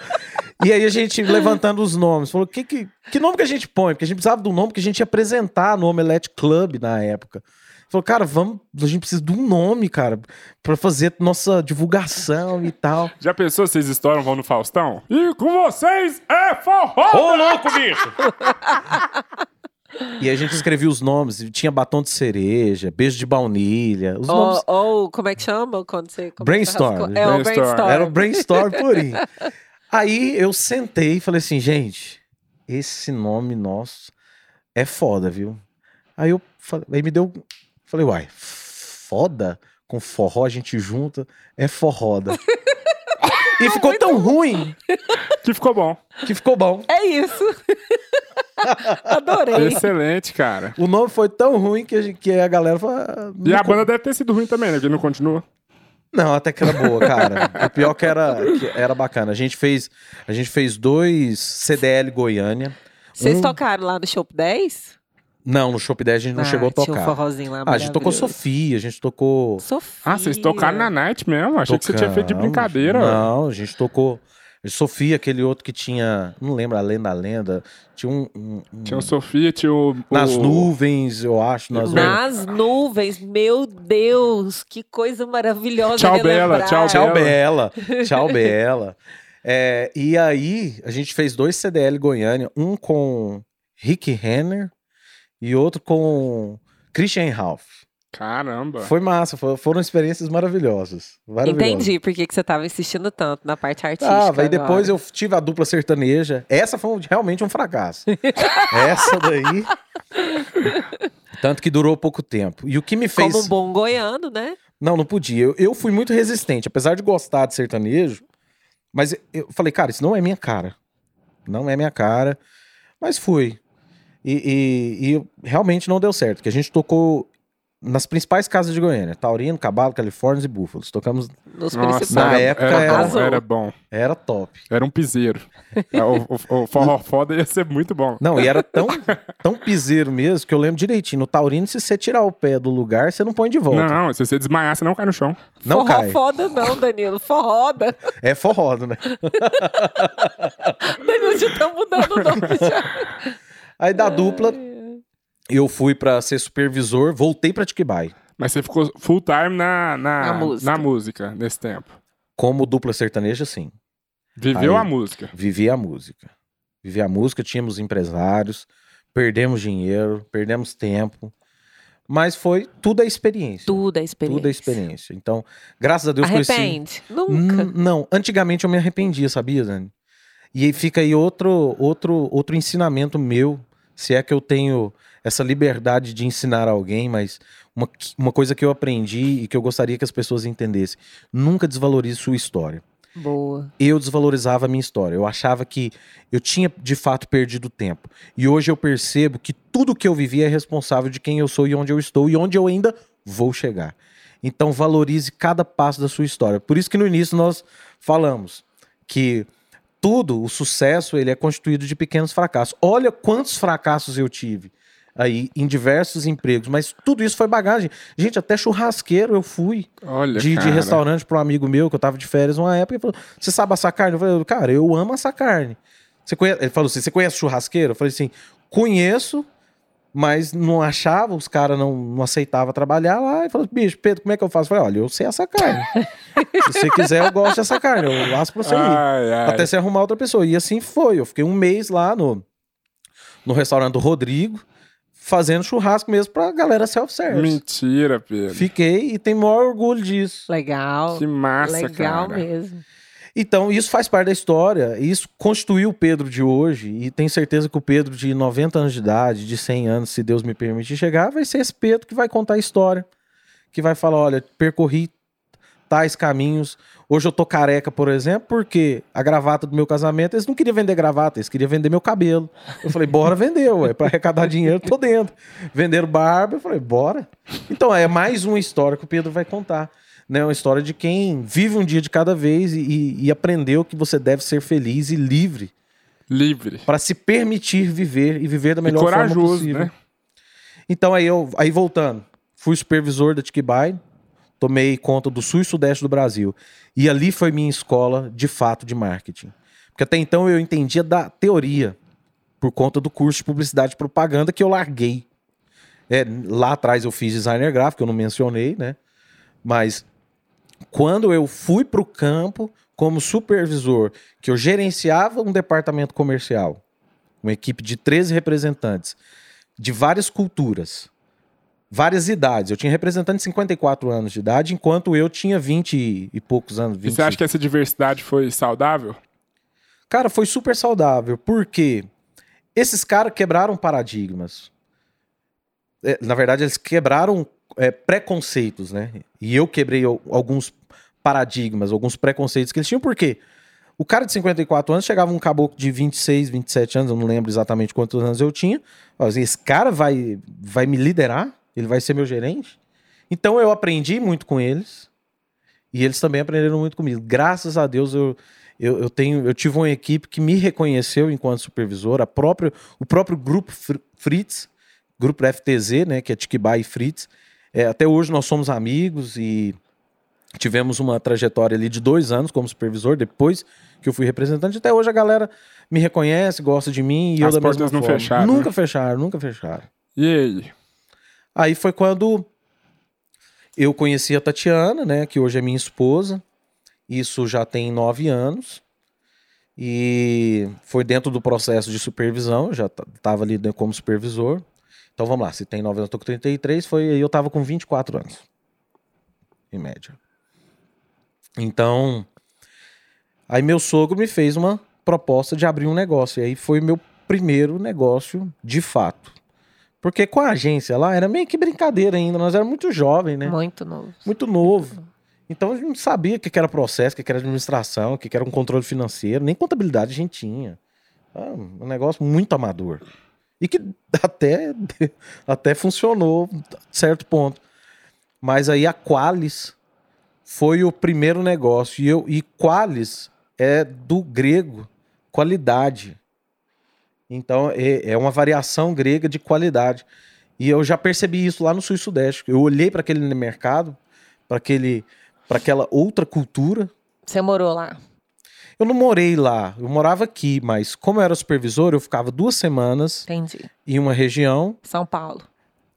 [SPEAKER 3] E aí a gente levantando os nomes. Falou: que, que, que nome que a gente põe? Porque a gente precisava de um nome que a gente ia apresentar no Omelete Club na época. Falou, cara, vamos. A gente precisa de um nome, cara, pra fazer nossa divulgação e tal.
[SPEAKER 1] Já pensou se vocês estouram vão no Faustão? E com vocês é forró!
[SPEAKER 3] Ô, louco, bicho! E a gente escrevia os nomes, tinha batom de cereja, beijo de baunilha, os nomes.
[SPEAKER 2] Ou, ou, como é que chama quando você...
[SPEAKER 3] Brainstorm.
[SPEAKER 2] É, o
[SPEAKER 1] Brainstorm.
[SPEAKER 2] brainstorm.
[SPEAKER 3] Era o brainstorm purinho. Aí eu sentei e falei assim, gente, esse nome nosso é foda, viu? Aí eu falei, aí me deu. Falei, uai, foda? Com forró a gente junta, é forroda. e ficou tão ruim
[SPEAKER 1] Que ficou bom.
[SPEAKER 3] que ficou bom.
[SPEAKER 2] É isso. Adorei.
[SPEAKER 1] Excelente, cara.
[SPEAKER 3] O nome foi tão ruim que a, gente- que a galera falou. ah,
[SPEAKER 1] E a
[SPEAKER 3] co-
[SPEAKER 1] banda deve ter sido ruim também, né? Que não continua.
[SPEAKER 3] Não, até que era boa, cara. o pior que era, que era bacana. A gente fez, a gente fez dois CDL Goiânia.
[SPEAKER 2] Vocês
[SPEAKER 3] Um-
[SPEAKER 2] tocaram lá no Shop 10?
[SPEAKER 3] Não, no Shop 10 a gente não
[SPEAKER 2] Ah,
[SPEAKER 3] chegou a
[SPEAKER 2] Tinha um
[SPEAKER 3] tocar.
[SPEAKER 2] forrozinho lá
[SPEAKER 3] ah, a gente tocou. Sofia, a gente tocou.
[SPEAKER 2] Sofia.
[SPEAKER 1] Ah, vocês tocaram na night mesmo? Achei que você tinha feito de
[SPEAKER 3] Tocamos.
[SPEAKER 1] brincadeira.
[SPEAKER 3] Não, a gente tocou. Sofia, aquele outro que tinha. Não lembro, além da lenda. Tinha um. um- um-
[SPEAKER 1] Tinha o Sofia, tinha o.
[SPEAKER 3] nas
[SPEAKER 1] o-
[SPEAKER 3] nuvens, eu acho. Nas nuvens.
[SPEAKER 2] Nas nuvens, meu Deus, que coisa maravilhosa.
[SPEAKER 1] Tchau. Bela, tchau,
[SPEAKER 3] Tchau, Bela. Tchau, Bela. É, e aí, a gente fez dois CDL Goiânia, um com Rick Renner e outro com Christian Ralph.
[SPEAKER 1] Caramba.
[SPEAKER 3] Foi massa, foi- foram experiências maravilhosas. maravilhosas.
[SPEAKER 2] Entendi por que que você estava insistindo tanto na parte artística.
[SPEAKER 3] Ah, aí depois eu tive a dupla sertaneja. Essa foi realmente um fracasso. Essa daí. Tanto que durou pouco tempo. E o que me fez.
[SPEAKER 2] Como um bom goiano, né?
[SPEAKER 3] Não, não podia. Eu, eu fui muito resistente, apesar de gostar de sertanejo. Mas eu falei, cara, isso não é minha cara. Não é minha cara. Mas fui. E, e- e realmente não deu certo. Porque a gente tocou nas principais casas de Goiânia: Taurino, Cabalo, Califórnia e Búfalos. Tocamos.
[SPEAKER 2] Nos
[SPEAKER 1] Nossa,
[SPEAKER 2] principais.
[SPEAKER 3] Na época
[SPEAKER 1] era,
[SPEAKER 3] era-
[SPEAKER 1] bom, era bom.
[SPEAKER 3] Era top.
[SPEAKER 1] Era um piseiro. o, o, o forró foda ia ser muito bom.
[SPEAKER 3] Não, e era tão, tão piseiro mesmo que eu lembro direitinho. No Taurino, se você tirar o pé do lugar, você não põe de volta.
[SPEAKER 1] Não, se você desmaiar, você não cai no chão.
[SPEAKER 3] Não,
[SPEAKER 2] Forró
[SPEAKER 3] cai.
[SPEAKER 2] foda não, Danilo. Forroda.
[SPEAKER 3] É forrodo, né?
[SPEAKER 2] Danilo já tá mudando o nome já.
[SPEAKER 3] Aí da dupla, eu fui pra ser supervisor, voltei pra Tiquibai.
[SPEAKER 1] Mas você ficou full time na, na,
[SPEAKER 2] Na música.
[SPEAKER 1] na música nesse tempo.
[SPEAKER 3] Como dupla sertaneja, sim.
[SPEAKER 1] Viveu
[SPEAKER 3] Aí.
[SPEAKER 1] a música.
[SPEAKER 3] Vivi a música. Vivi a música, tínhamos empresários, perdemos dinheiro, perdemos tempo. Mas foi tudo a experiência.
[SPEAKER 2] Tudo é experiência.
[SPEAKER 3] Tudo a experiência. Então, graças a Deus conheci.
[SPEAKER 2] Arrepende? Nunca.
[SPEAKER 3] Não, antigamente eu me arrependia, sabia, Dani? E aí fica aí outro, outro, outro ensinamento meu, se é que eu tenho essa liberdade de ensinar alguém, mas uma, uma coisa que eu aprendi e que eu gostaria que as pessoas entendessem: nunca desvalorize sua história.
[SPEAKER 2] Boa.
[SPEAKER 3] Eu desvalorizava a minha história. Eu achava que eu tinha de fato perdido tempo. E hoje eu percebo que tudo que eu vivi é responsável de quem eu sou e onde eu estou e onde eu ainda vou chegar. Então valorize cada passo da sua história. Por isso que no início nós falamos que tudo, o sucesso, ele é constituído de pequenos fracassos. Olha quantos fracassos eu tive aí em diversos empregos, mas tudo isso foi bagagem. Gente, até churrasqueiro eu fui
[SPEAKER 1] Olha,
[SPEAKER 3] de, de restaurante para um amigo meu que eu tava de férias uma época. Ele falou: Você sabe assar carne? Eu falei: Cara, eu amo assar carne. Você conhece? Ele falou assim: Você conhece churrasqueiro? Eu falei assim: Conheço, mas não achava, os caras não, não aceitavam trabalhar lá. Ele falou: Bicho, Pedro, como é que eu faço? Eu falei: Olha, eu sei assar carne. Se você quiser, eu gosto de assar carne. Eu asso pra você ir.
[SPEAKER 1] Ai, ai.
[SPEAKER 3] Até você arrumar outra pessoa. E assim foi. Eu fiquei um mês lá no, no restaurante do Rodrigo, fazendo churrasco mesmo pra galera self-service.
[SPEAKER 1] Mentira, Pedro.
[SPEAKER 3] Fiquei e tenho maior orgulho disso.
[SPEAKER 2] Legal.
[SPEAKER 1] Que massa,
[SPEAKER 2] Legal
[SPEAKER 1] cara.
[SPEAKER 2] mesmo.
[SPEAKER 3] Então, isso faz parte da história, e isso constituiu o Pedro de hoje, e tenho certeza que o Pedro de 90 anos de idade, de 100 anos, se Deus me permitir chegar, vai ser esse Pedro que vai contar a história, que vai falar, olha, percorri tais caminhos, hoje eu tô careca, por exemplo, porque a gravata do meu casamento, eles não queriam vender gravata, eles queriam vender meu cabelo. Eu falei, bora vender, ué, pra arrecadar dinheiro, tô dentro. Venderam barba, eu falei, bora. Então, é mais uma história que o Pedro vai contar né? Uma história de quem vive um dia de cada vez e, e- e aprendeu que você deve ser feliz e livre
[SPEAKER 1] Livre.
[SPEAKER 3] para se permitir viver e viver da
[SPEAKER 1] E
[SPEAKER 3] melhor forma
[SPEAKER 1] corajoso,
[SPEAKER 3] possível.
[SPEAKER 1] né?
[SPEAKER 3] Então aí eu, aí voltando, fui supervisor da Tiquibai, tomei conta do sul e sudeste do Brasil e ali foi minha escola de fato de marketing, porque até então eu entendia da teoria por conta do curso de publicidade e propaganda que eu larguei. É, lá atrás eu fiz designer gráfico, eu não mencionei, né? Mas quando eu fui para o campo como supervisor, que eu gerenciava um departamento comercial, uma equipe de 13 representantes, de várias culturas, várias idades. Eu tinha representante de 54 anos de idade, enquanto eu tinha 20 e, e poucos anos.
[SPEAKER 1] E
[SPEAKER 3] 20.
[SPEAKER 1] você acha que essa diversidade foi saudável?
[SPEAKER 3] Cara, foi super saudável, porque esses caras quebraram paradigmas. É, na verdade, eles quebraram é, preconceitos, né? E eu quebrei al- alguns paradigmas, alguns preconceitos que eles tinham, porque o cara de 54 anos chegava um caboclo de 26, 27 anos, eu não lembro exatamente quantos anos eu tinha. Assim, esse cara vai, vai me liderar? Ele vai ser meu gerente? Então eu aprendi muito com eles e eles também aprenderam muito comigo. Graças a Deus eu, eu, eu tenho, eu tive uma equipe que me reconheceu enquanto supervisor, a própria, o próprio grupo Fr- Fritz, grupo FTZ, né, que é Tiquibá e Fritz. É, até hoje nós somos amigos e tivemos uma trajetória ali de dois anos como supervisor, depois que eu fui representante. Até hoje a galera me reconhece, gosta de mim e eu
[SPEAKER 1] As
[SPEAKER 3] da mesma
[SPEAKER 1] portas não
[SPEAKER 3] forma.
[SPEAKER 1] fecharam,
[SPEAKER 3] Nunca
[SPEAKER 1] né?
[SPEAKER 3] fecharam, nunca fecharam.
[SPEAKER 1] E aí?
[SPEAKER 3] Aí foi quando eu conheci a Tatiana, né, que hoje é minha esposa. Isso já tem nove anos. E foi dentro do processo de supervisão, já estava ali como supervisor. Então vamos lá, se tem nove anos, eu tô com 33, foi eu tava com 24 anos. Em média. Então, aí meu sogro me fez uma proposta de abrir um negócio. E aí foi meu primeiro negócio de fato. Porque com a agência lá era meio que brincadeira ainda, nós éramos muito jovens, né?
[SPEAKER 2] Muito novo.
[SPEAKER 3] Muito novo. Então a gente não sabia o que era processo, o que era administração, o que era um controle financeiro, nem contabilidade a gente tinha. Ah, um negócio muito amador. E que até, até funcionou, certo ponto. Mas aí a Qualis foi o primeiro negócio. E, eu, e Qualis é do grego qualidade. Então é, é uma variação grega de qualidade. E eu já percebi isso lá no Sul e Sudeste. Eu olhei para aquele mercado, para aquele, para aquela outra cultura.
[SPEAKER 2] Você morou lá?
[SPEAKER 3] Eu não morei lá, eu morava aqui, mas como eu era supervisor, eu ficava duas semanas
[SPEAKER 2] Entendi.
[SPEAKER 3] em uma região,
[SPEAKER 2] São Paulo.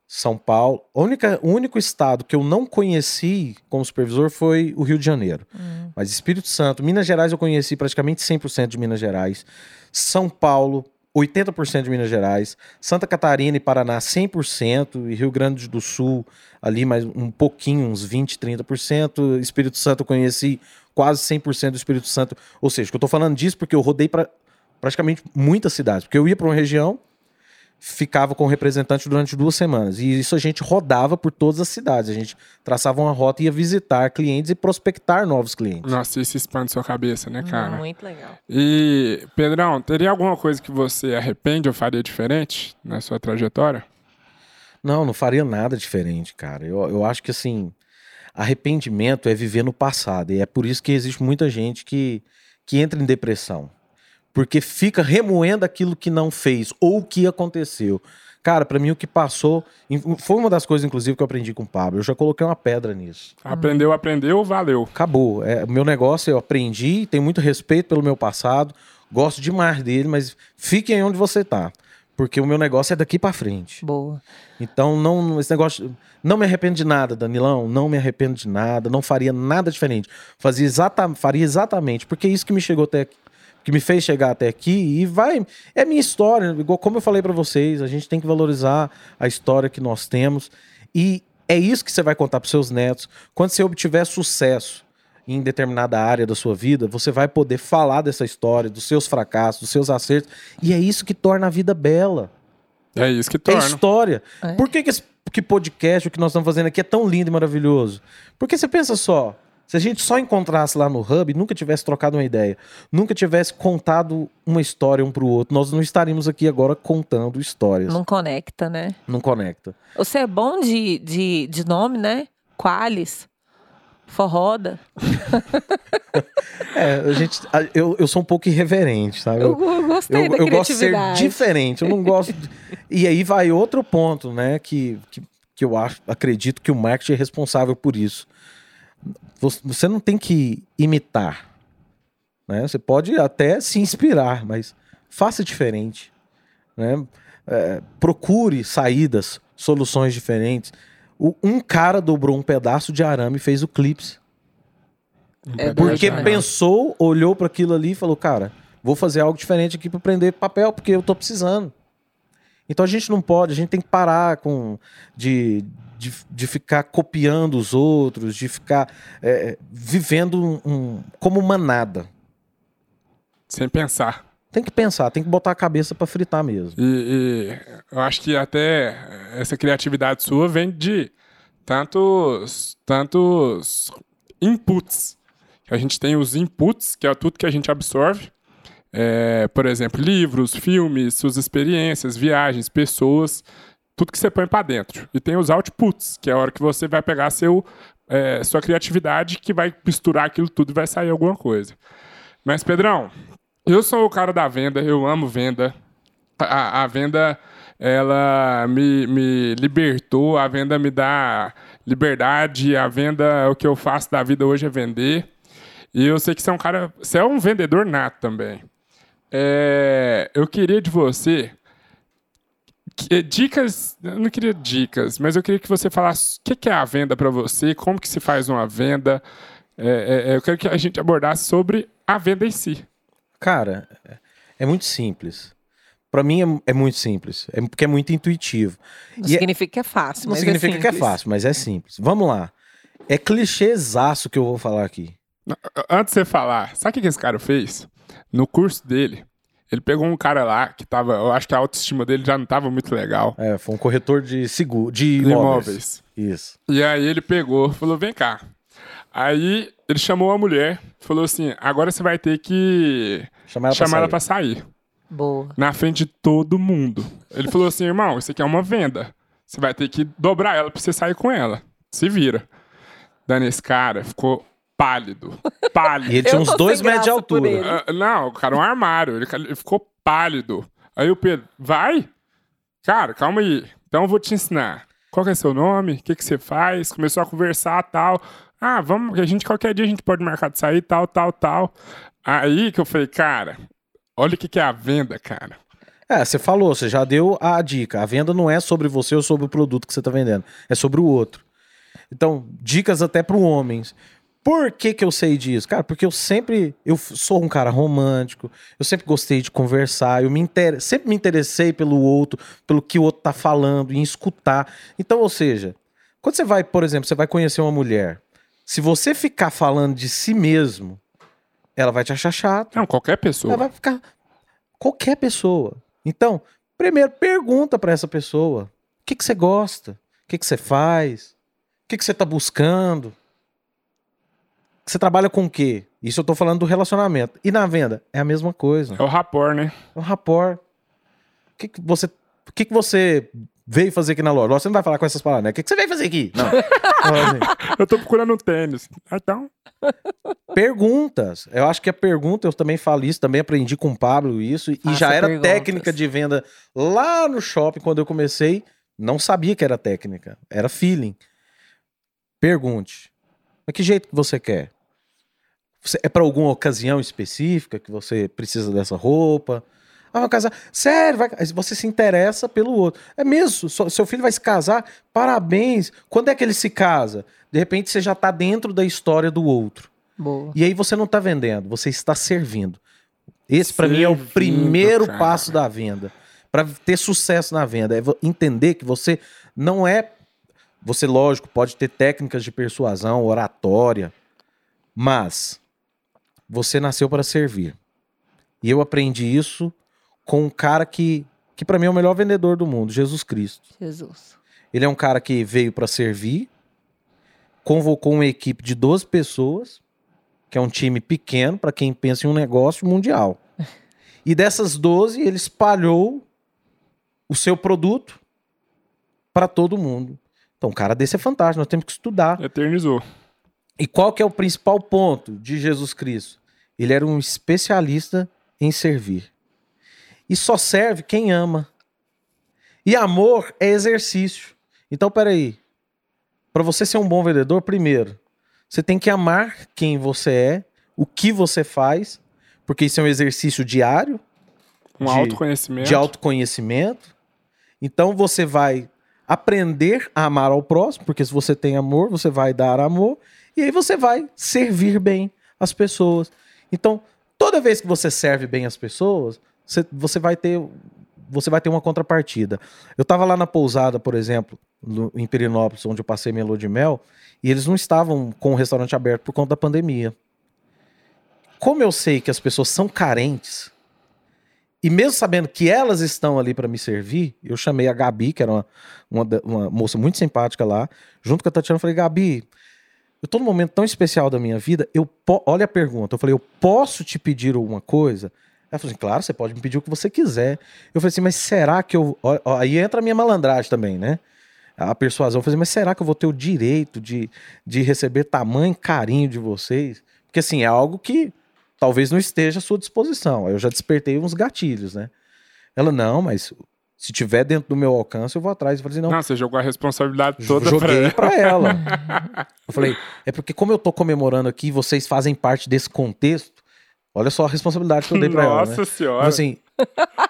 [SPEAKER 3] São Paulo. O único estado que eu não conheci como supervisor foi o Rio de Janeiro. Mas Espírito Santo, Minas Gerais eu conheci praticamente 100% de Minas Gerais. São Paulo, 80% de Minas Gerais. Santa Catarina e Paraná, 100%. E Rio Grande do Sul, ali mais um pouquinho, uns 20, 30%. Espírito Santo eu conheci quase 100% do Espírito Santo. Ou seja, que eu tô falando disso porque eu rodei para praticamente muitas cidades. Porque eu ia para uma região, ficava com o representante durante duas semanas. E isso a gente rodava por todas as cidades. A gente traçava uma rota e ia visitar clientes e prospectar novos clientes.
[SPEAKER 1] Nossa, isso expande sua cabeça, né, cara?
[SPEAKER 2] Muito legal.
[SPEAKER 1] E, Pedrão, teria alguma coisa que você arrepende ou faria diferente na sua trajetória?
[SPEAKER 3] Não, não faria nada diferente, cara. Eu, eu acho que assim, arrependimento é viver no passado. E é por isso que existe muita gente que, que entra em depressão. Porque fica remoendo aquilo que não fez ou o que aconteceu. Cara, pra mim o que passou. Foi uma das coisas, inclusive, que eu aprendi com o Pablo. Eu já coloquei uma pedra nisso.
[SPEAKER 1] Aprendeu, aprendeu, valeu.
[SPEAKER 3] Acabou. É, o meu negócio eu aprendi, tenho muito respeito pelo meu passado, gosto demais dele, mas fiquem onde você tá. Porque o meu negócio é daqui pra frente.
[SPEAKER 2] Boa.
[SPEAKER 3] Então, não, esse negócio. Não me arrependo de nada, Danilão. Não me arrependo de nada. Não faria nada diferente. Fazia exata, faria exatamente. Porque é isso que me chegou até aqui. Que me fez chegar até aqui. E vai. É minha história. Igual como eu falei pra vocês. A gente tem que valorizar a história que nós temos. E é isso que você vai contar pros seus netos. Quando você obtiver sucesso em determinada área da sua vida, você vai poder falar dessa história, dos seus fracassos, dos seus acertos. E é isso que torna a vida bela.
[SPEAKER 1] É isso que
[SPEAKER 3] É
[SPEAKER 1] torna.
[SPEAKER 3] história.
[SPEAKER 2] É.
[SPEAKER 3] Por que, que, esse, que podcast, o que nós estamos fazendo aqui, é tão lindo e maravilhoso? Porque você pensa só, se a gente só encontrasse lá no Hub, nunca tivesse trocado uma ideia, nunca tivesse contado uma história um pro outro, nós não estaríamos aqui agora contando histórias. Não,
[SPEAKER 2] Não conecta, né?
[SPEAKER 3] conecta.
[SPEAKER 2] Você é bom de, de, de nome, né? Qualis. Forroda.
[SPEAKER 3] É, a gente, eu, eu sou um pouco irreverente, sabe?
[SPEAKER 2] Eu, eu gostei
[SPEAKER 3] eu,
[SPEAKER 2] da
[SPEAKER 3] eu gosto de ser diferente, eu não gosto. de- E aí vai outro ponto, né? Que, que, que eu acho, acredito que o marketing é responsável por isso. Você- não tem que imitar. Né? Você pode até se inspirar, mas faça diferente. Né? É, procure saídas, soluções diferentes. O- um cara dobrou um pedaço de arame e fez o clips.
[SPEAKER 2] É
[SPEAKER 3] Porque
[SPEAKER 2] verdade.
[SPEAKER 3] pensou, olhou para aquilo ali e falou, cara, vou fazer algo diferente aqui para prender papel, porque eu tô precisando. Então a gente não pode, a gente tem que parar com de, de, de ficar copiando os outros, de ficar é, vivendo um, como manada.
[SPEAKER 1] Sem pensar.
[SPEAKER 3] Tem que pensar, tem que botar a cabeça para fritar mesmo.
[SPEAKER 1] E, e eu acho que até essa criatividade sua vem de tantos, tantos inputs. A gente tem os inputs, que é tudo que a gente absorve. É, por exemplo, livros, filmes, suas experiências, viagens, pessoas, tudo que você põe para dentro. E tem os outputs, que é a hora que você vai pegar seu, é, sua criatividade, que vai misturar aquilo tudo e vai sair alguma coisa. Mas, Pedrão, eu sou o cara da venda, eu amo venda. A, a venda, ela me, me libertou, a venda me dá liberdade, a venda, o que eu faço da vida hoje é vender. E eu sei que você é um cara, você é um vendedor nato também. É, eu queria de você dicas, eu não queria dicas, mas eu queria que você falasse o que que é a venda para você, como que se faz uma venda. É, é, eu quero que a gente abordasse sobre a venda em si.
[SPEAKER 3] Cara, é- é muito simples. Para mim é, é muito simples, é porque é muito intuitivo.
[SPEAKER 2] Não
[SPEAKER 3] E é-
[SPEAKER 2] significa que é fácil,
[SPEAKER 3] Não
[SPEAKER 2] mas
[SPEAKER 3] significa
[SPEAKER 2] é
[SPEAKER 3] que é
[SPEAKER 2] simples.
[SPEAKER 3] fácil, mas é simples. Vamos lá. É clichêzaço que eu vou falar aqui.
[SPEAKER 1] Antes de você falar, sabe o que que esse cara fez? No curso dele, ele pegou um cara lá que tava, eu acho que a autoestima dele já não tava muito legal.
[SPEAKER 3] É, foi um corretor de seguro, de imóveis.
[SPEAKER 1] imóveis.
[SPEAKER 3] Isso.
[SPEAKER 1] E aí ele pegou, falou: vem cá. Aí ele chamou a mulher, falou assim: agora você vai ter que
[SPEAKER 3] Chamar ela pra
[SPEAKER 1] chamar ela
[SPEAKER 3] sair.
[SPEAKER 1] pra sair.
[SPEAKER 2] Boa.
[SPEAKER 1] Na frente de todo mundo. Ele falou assim: irmão, isso aqui é uma venda. Você vai ter que dobrar ela pra você sair com ela. se vira. Dando esse cara ficou pálido. Pálido.
[SPEAKER 3] E ele tinha uns dois metros de altura.
[SPEAKER 1] Ah, não, cara, um armário. Ele, ele ficou pálido. Aí o Pedro, vai? Cara, calma aí. Então eu vou te ensinar. Qual que é seu nome? O que, que você faz? Começou a conversar tal. Ah, vamos, que a gente qualquer dia a gente pode marcar de sair, tal, tal, tal. Aí que eu falei, cara, olha o que, que é a venda, cara.
[SPEAKER 3] É, você falou, você já deu a dica. A venda não é sobre você ou sobre o produto que você está vendendo, é sobre o outro. Então, dicas até para homens. Por que, que eu sei disso? Cara, porque eu sempre. Eu sou um cara romântico, eu sempre gostei de conversar, eu me inter... sempre me interessei pelo outro, pelo que o outro tá falando, em escutar. Então, ou seja, quando você vai, por exemplo, você vai conhecer uma mulher, se você ficar falando de si mesmo, ela vai te achar chato.
[SPEAKER 1] Não, qualquer pessoa.
[SPEAKER 3] Ela vai ficar. Qualquer pessoa. Então, primeiro, pergunta pra essa pessoa: o que, que você gosta? O que, que você faz? O que, que você tá buscando? Você trabalha com o quê? Isso eu tô falando do relacionamento. E na venda? É a mesma coisa.
[SPEAKER 1] É o rapport, né?
[SPEAKER 3] É um rapport. O que, que você. O que, que você veio fazer aqui na loja? Você não vai falar com essas palavras, né? O que, que você veio fazer aqui? Não. Assim.
[SPEAKER 1] Eu tô procurando um tênis. Ah, Então,
[SPEAKER 3] Perguntas. Eu acho que a pergunta, eu também falo isso, também aprendi com o Pablo isso, e
[SPEAKER 2] Faça
[SPEAKER 3] já era
[SPEAKER 2] perguntas.
[SPEAKER 3] técnica de venda lá no shopping quando eu comecei. Não sabia que era técnica, era feeling. Pergunte. Mas que jeito que você quer? Você- é para alguma ocasião específica que você precisa dessa roupa? Ah, vai casar. Sério, vai... você se interessa pelo outro. É mesmo, so- seu filho vai se casar, parabéns. Quando é que ele se casa? De repente você já tá dentro da história do outro.
[SPEAKER 2] Boa.
[SPEAKER 3] E aí você não está vendendo, você está servindo. Esse para mim é o primeiro
[SPEAKER 1] cara.
[SPEAKER 3] passo da venda. Para ter sucesso na venda é entender que você não é você lógico pode ter técnicas de persuasão, oratória, mas você nasceu para servir. E eu aprendi isso com um cara que que para mim é o melhor vendedor do mundo, Jesus Cristo.
[SPEAKER 2] Jesus.
[SPEAKER 3] Ele é um cara que veio para servir, convocou uma equipe de 12 pessoas, que é um time pequeno para quem pensa em um negócio mundial. E dessas 12, ele espalhou o seu produto para todo mundo. Então, um cara desse é fantástico, nós temos que estudar.
[SPEAKER 1] eternizou.
[SPEAKER 3] E qual que é o principal ponto de Jesus Cristo? Ele era um especialista em servir. E só serve quem ama. E amor é exercício. Então, peraí. Para você ser um bom vendedor, primeiro, você tem que amar quem você é, o que você faz, porque isso é um exercício diário
[SPEAKER 1] Um
[SPEAKER 3] De-
[SPEAKER 1] autoconhecimento.
[SPEAKER 3] de autoconhecimento. Então você vai aprender a amar ao próximo, porque se você tem amor, você vai dar amor, e aí você vai servir bem as pessoas. Então, toda vez que você serve bem as pessoas, você, você vai ter você vai ter uma contrapartida. Eu estava lá na pousada, por exemplo, no, em Perinópolis, onde eu passei minha lua de mel, e eles não estavam com o restaurante aberto por conta da pandemia. Como eu sei que as pessoas são carentes, e mesmo sabendo que elas estão ali para me servir, eu chamei a Gabi, que era uma, uma, uma moça muito simpática lá, junto com a Tatiana, falei, Gabi, eu tô num momento tão especial da minha vida, eu olha a pergunta, eu falei, eu posso te pedir alguma coisa? Ela falou assim, claro, você pode me pedir o que você quiser. Eu falei assim, mas será que eu... aí entra a minha malandragem também, né? A persuasão. Eu falei assim, mas será que eu vou ter o direito de, de receber tamanho carinho de vocês? Porque assim, é algo que talvez não esteja à sua disposição. Eu já despertei uns gatilhos, né? Ela, não, mas se tiver dentro do meu alcance, eu vou atrás. Eu falei assim, não,
[SPEAKER 1] Não, você jogou a responsabilidade toda
[SPEAKER 3] joguei
[SPEAKER 1] pra
[SPEAKER 3] pra ela. eu falei, é porque como eu tô comemorando aqui, vocês fazem parte desse contexto. Olha só a responsabilidade que eu dei pra ela.
[SPEAKER 1] Nossa
[SPEAKER 3] Né?
[SPEAKER 1] senhora.
[SPEAKER 3] Assim,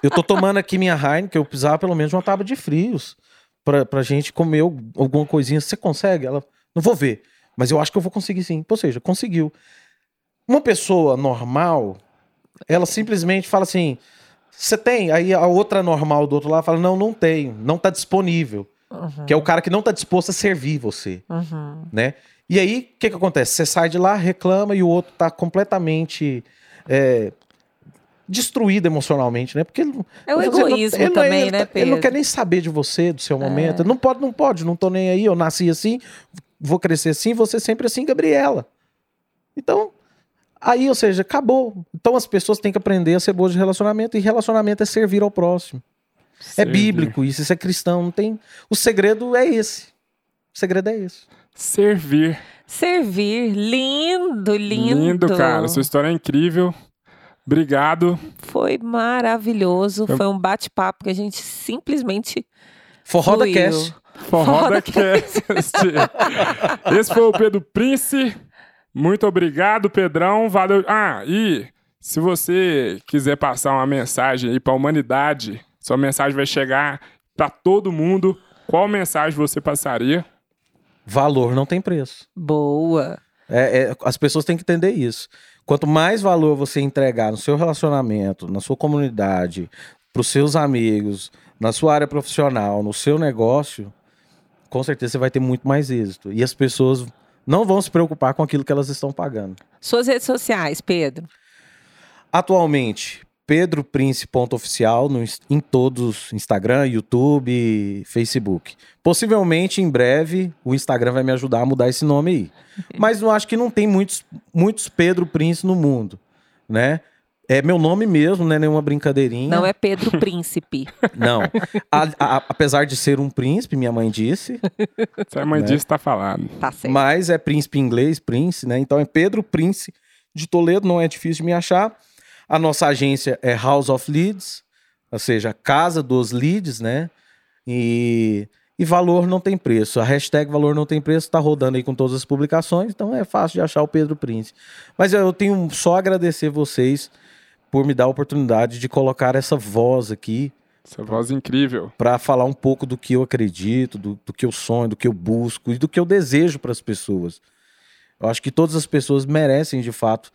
[SPEAKER 3] eu tô tomando aqui minha Heineken, eu precisava pelo menos de uma tábua de frios pra, pra gente comer al- alguma coisinha. Você consegue? Ela, não vou ver, mas eu acho que eu vou conseguir sim. Ou seja, conseguiu. Uma pessoa normal, ela simplesmente fala assim, você tem? Aí a outra normal do outro lado fala, não, não tenho, não tá disponível.
[SPEAKER 2] Uhum.
[SPEAKER 3] Que é o cara que não tá disposto a servir você,
[SPEAKER 2] Uhum.
[SPEAKER 3] né? E aí, o que que acontece? Você sai de lá, reclama e o outro tá completamente é, destruído emocionalmente, né? Porque ele,
[SPEAKER 2] É o egoísmo
[SPEAKER 3] não-
[SPEAKER 2] também, né,
[SPEAKER 3] tá- Ele não
[SPEAKER 2] Pedro?
[SPEAKER 3] quer nem saber de você, do seu momento.
[SPEAKER 2] É.
[SPEAKER 3] Não pode, não pode, não tô nem aí. Eu nasci assim, vou crescer assim, você sempre assim, Gabriela. Então, aí, ou seja, acabou. Então as pessoas têm que aprender a ser boas de relacionamento e relacionamento é servir ao próximo. É
[SPEAKER 1] Servir.
[SPEAKER 3] bíblico isso, isso é cristão, não tem. O segredo é esse. O segredo é esse.
[SPEAKER 1] servir.
[SPEAKER 2] Servir. Lindo, lindo.
[SPEAKER 1] Lindo, cara. Sua história é incrível. Obrigado.
[SPEAKER 2] Foi maravilhoso.
[SPEAKER 1] Eu-
[SPEAKER 2] Foi um bate-papo que a gente simplesmente.
[SPEAKER 3] Forró da. Cast.
[SPEAKER 1] Forró
[SPEAKER 2] Forró
[SPEAKER 1] da Cast. Esse foi o Pedro Prince. Muito obrigado, Pedrão. Valeu. Ah, e se você quiser passar uma mensagem aí para a humanidade, sua mensagem vai chegar para todo mundo. Qual mensagem você passaria?
[SPEAKER 3] Valor não tem preço.
[SPEAKER 2] Boa.
[SPEAKER 3] É, é, as pessoas têm que entender isso. Quanto mais valor você entregar no seu relacionamento, na sua comunidade, para os seus amigos, na sua área profissional, no seu negócio, com certeza você vai ter muito mais êxito. E as pessoas não vão se preocupar com aquilo que elas estão pagando.
[SPEAKER 2] Suas redes sociais, Pedro.
[SPEAKER 3] Atualmente, Pedro Prince ponto oficial no, em todos Instagram, YouTube, Facebook. Possivelmente em breve o Instagram vai me ajudar a mudar esse nome aí. Mas eu acho que não tem muitos, muitos Pedro Prince no mundo, né? É meu nome mesmo, não é nenhuma brincadeirinha.
[SPEAKER 2] Não é Pedro Príncipe.
[SPEAKER 3] Não. A- a- apesar de ser um príncipe, minha mãe disse,
[SPEAKER 1] Se a mãe
[SPEAKER 3] Né?
[SPEAKER 1] disse, tá falado.
[SPEAKER 2] Tá certo.
[SPEAKER 3] mas é príncipe em inglês, Prince, né? Então é Pedro Prince de Toledo, não é difícil de me achar. A nossa agência é House of Leads, ou seja, Casa dos Leads, né? E, e valor não tem preço. A hashtag valor não tem preço está rodando aí com todas as publicações, então é fácil de achar o Pedro Prince. Mas eu tenho só a agradecer vocês por me dar a oportunidade de colocar essa voz aqui
[SPEAKER 1] Essa voz incrível.
[SPEAKER 3] para falar um pouco do que eu acredito, do, do que eu sonho, do que eu busco e do que eu desejo para as pessoas. Eu acho que todas as pessoas merecem, de fato,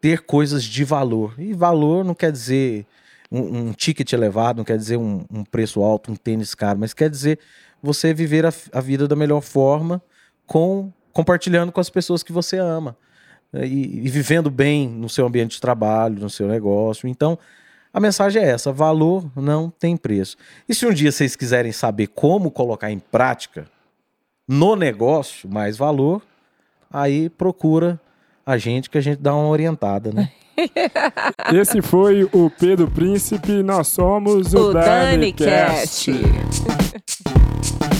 [SPEAKER 3] ter coisas de valor. E valor não quer dizer um, um ticket elevado, não quer dizer um, um preço alto, um tênis caro, mas quer dizer você viver a, a vida da melhor forma, com compartilhando com as pessoas que você ama. E, e vivendo bem no seu ambiente de trabalho, no seu negócio. Então, a mensagem é essa: valor não tem preço. E se um dia vocês quiserem saber como colocar em prática no negócio mais valor, aí procura a gente que a gente dá uma orientada, né?
[SPEAKER 1] Esse foi o Pedro Príncipe. Nós somos o,
[SPEAKER 2] O
[SPEAKER 1] Dani
[SPEAKER 2] DaniCast.
[SPEAKER 1] Cast.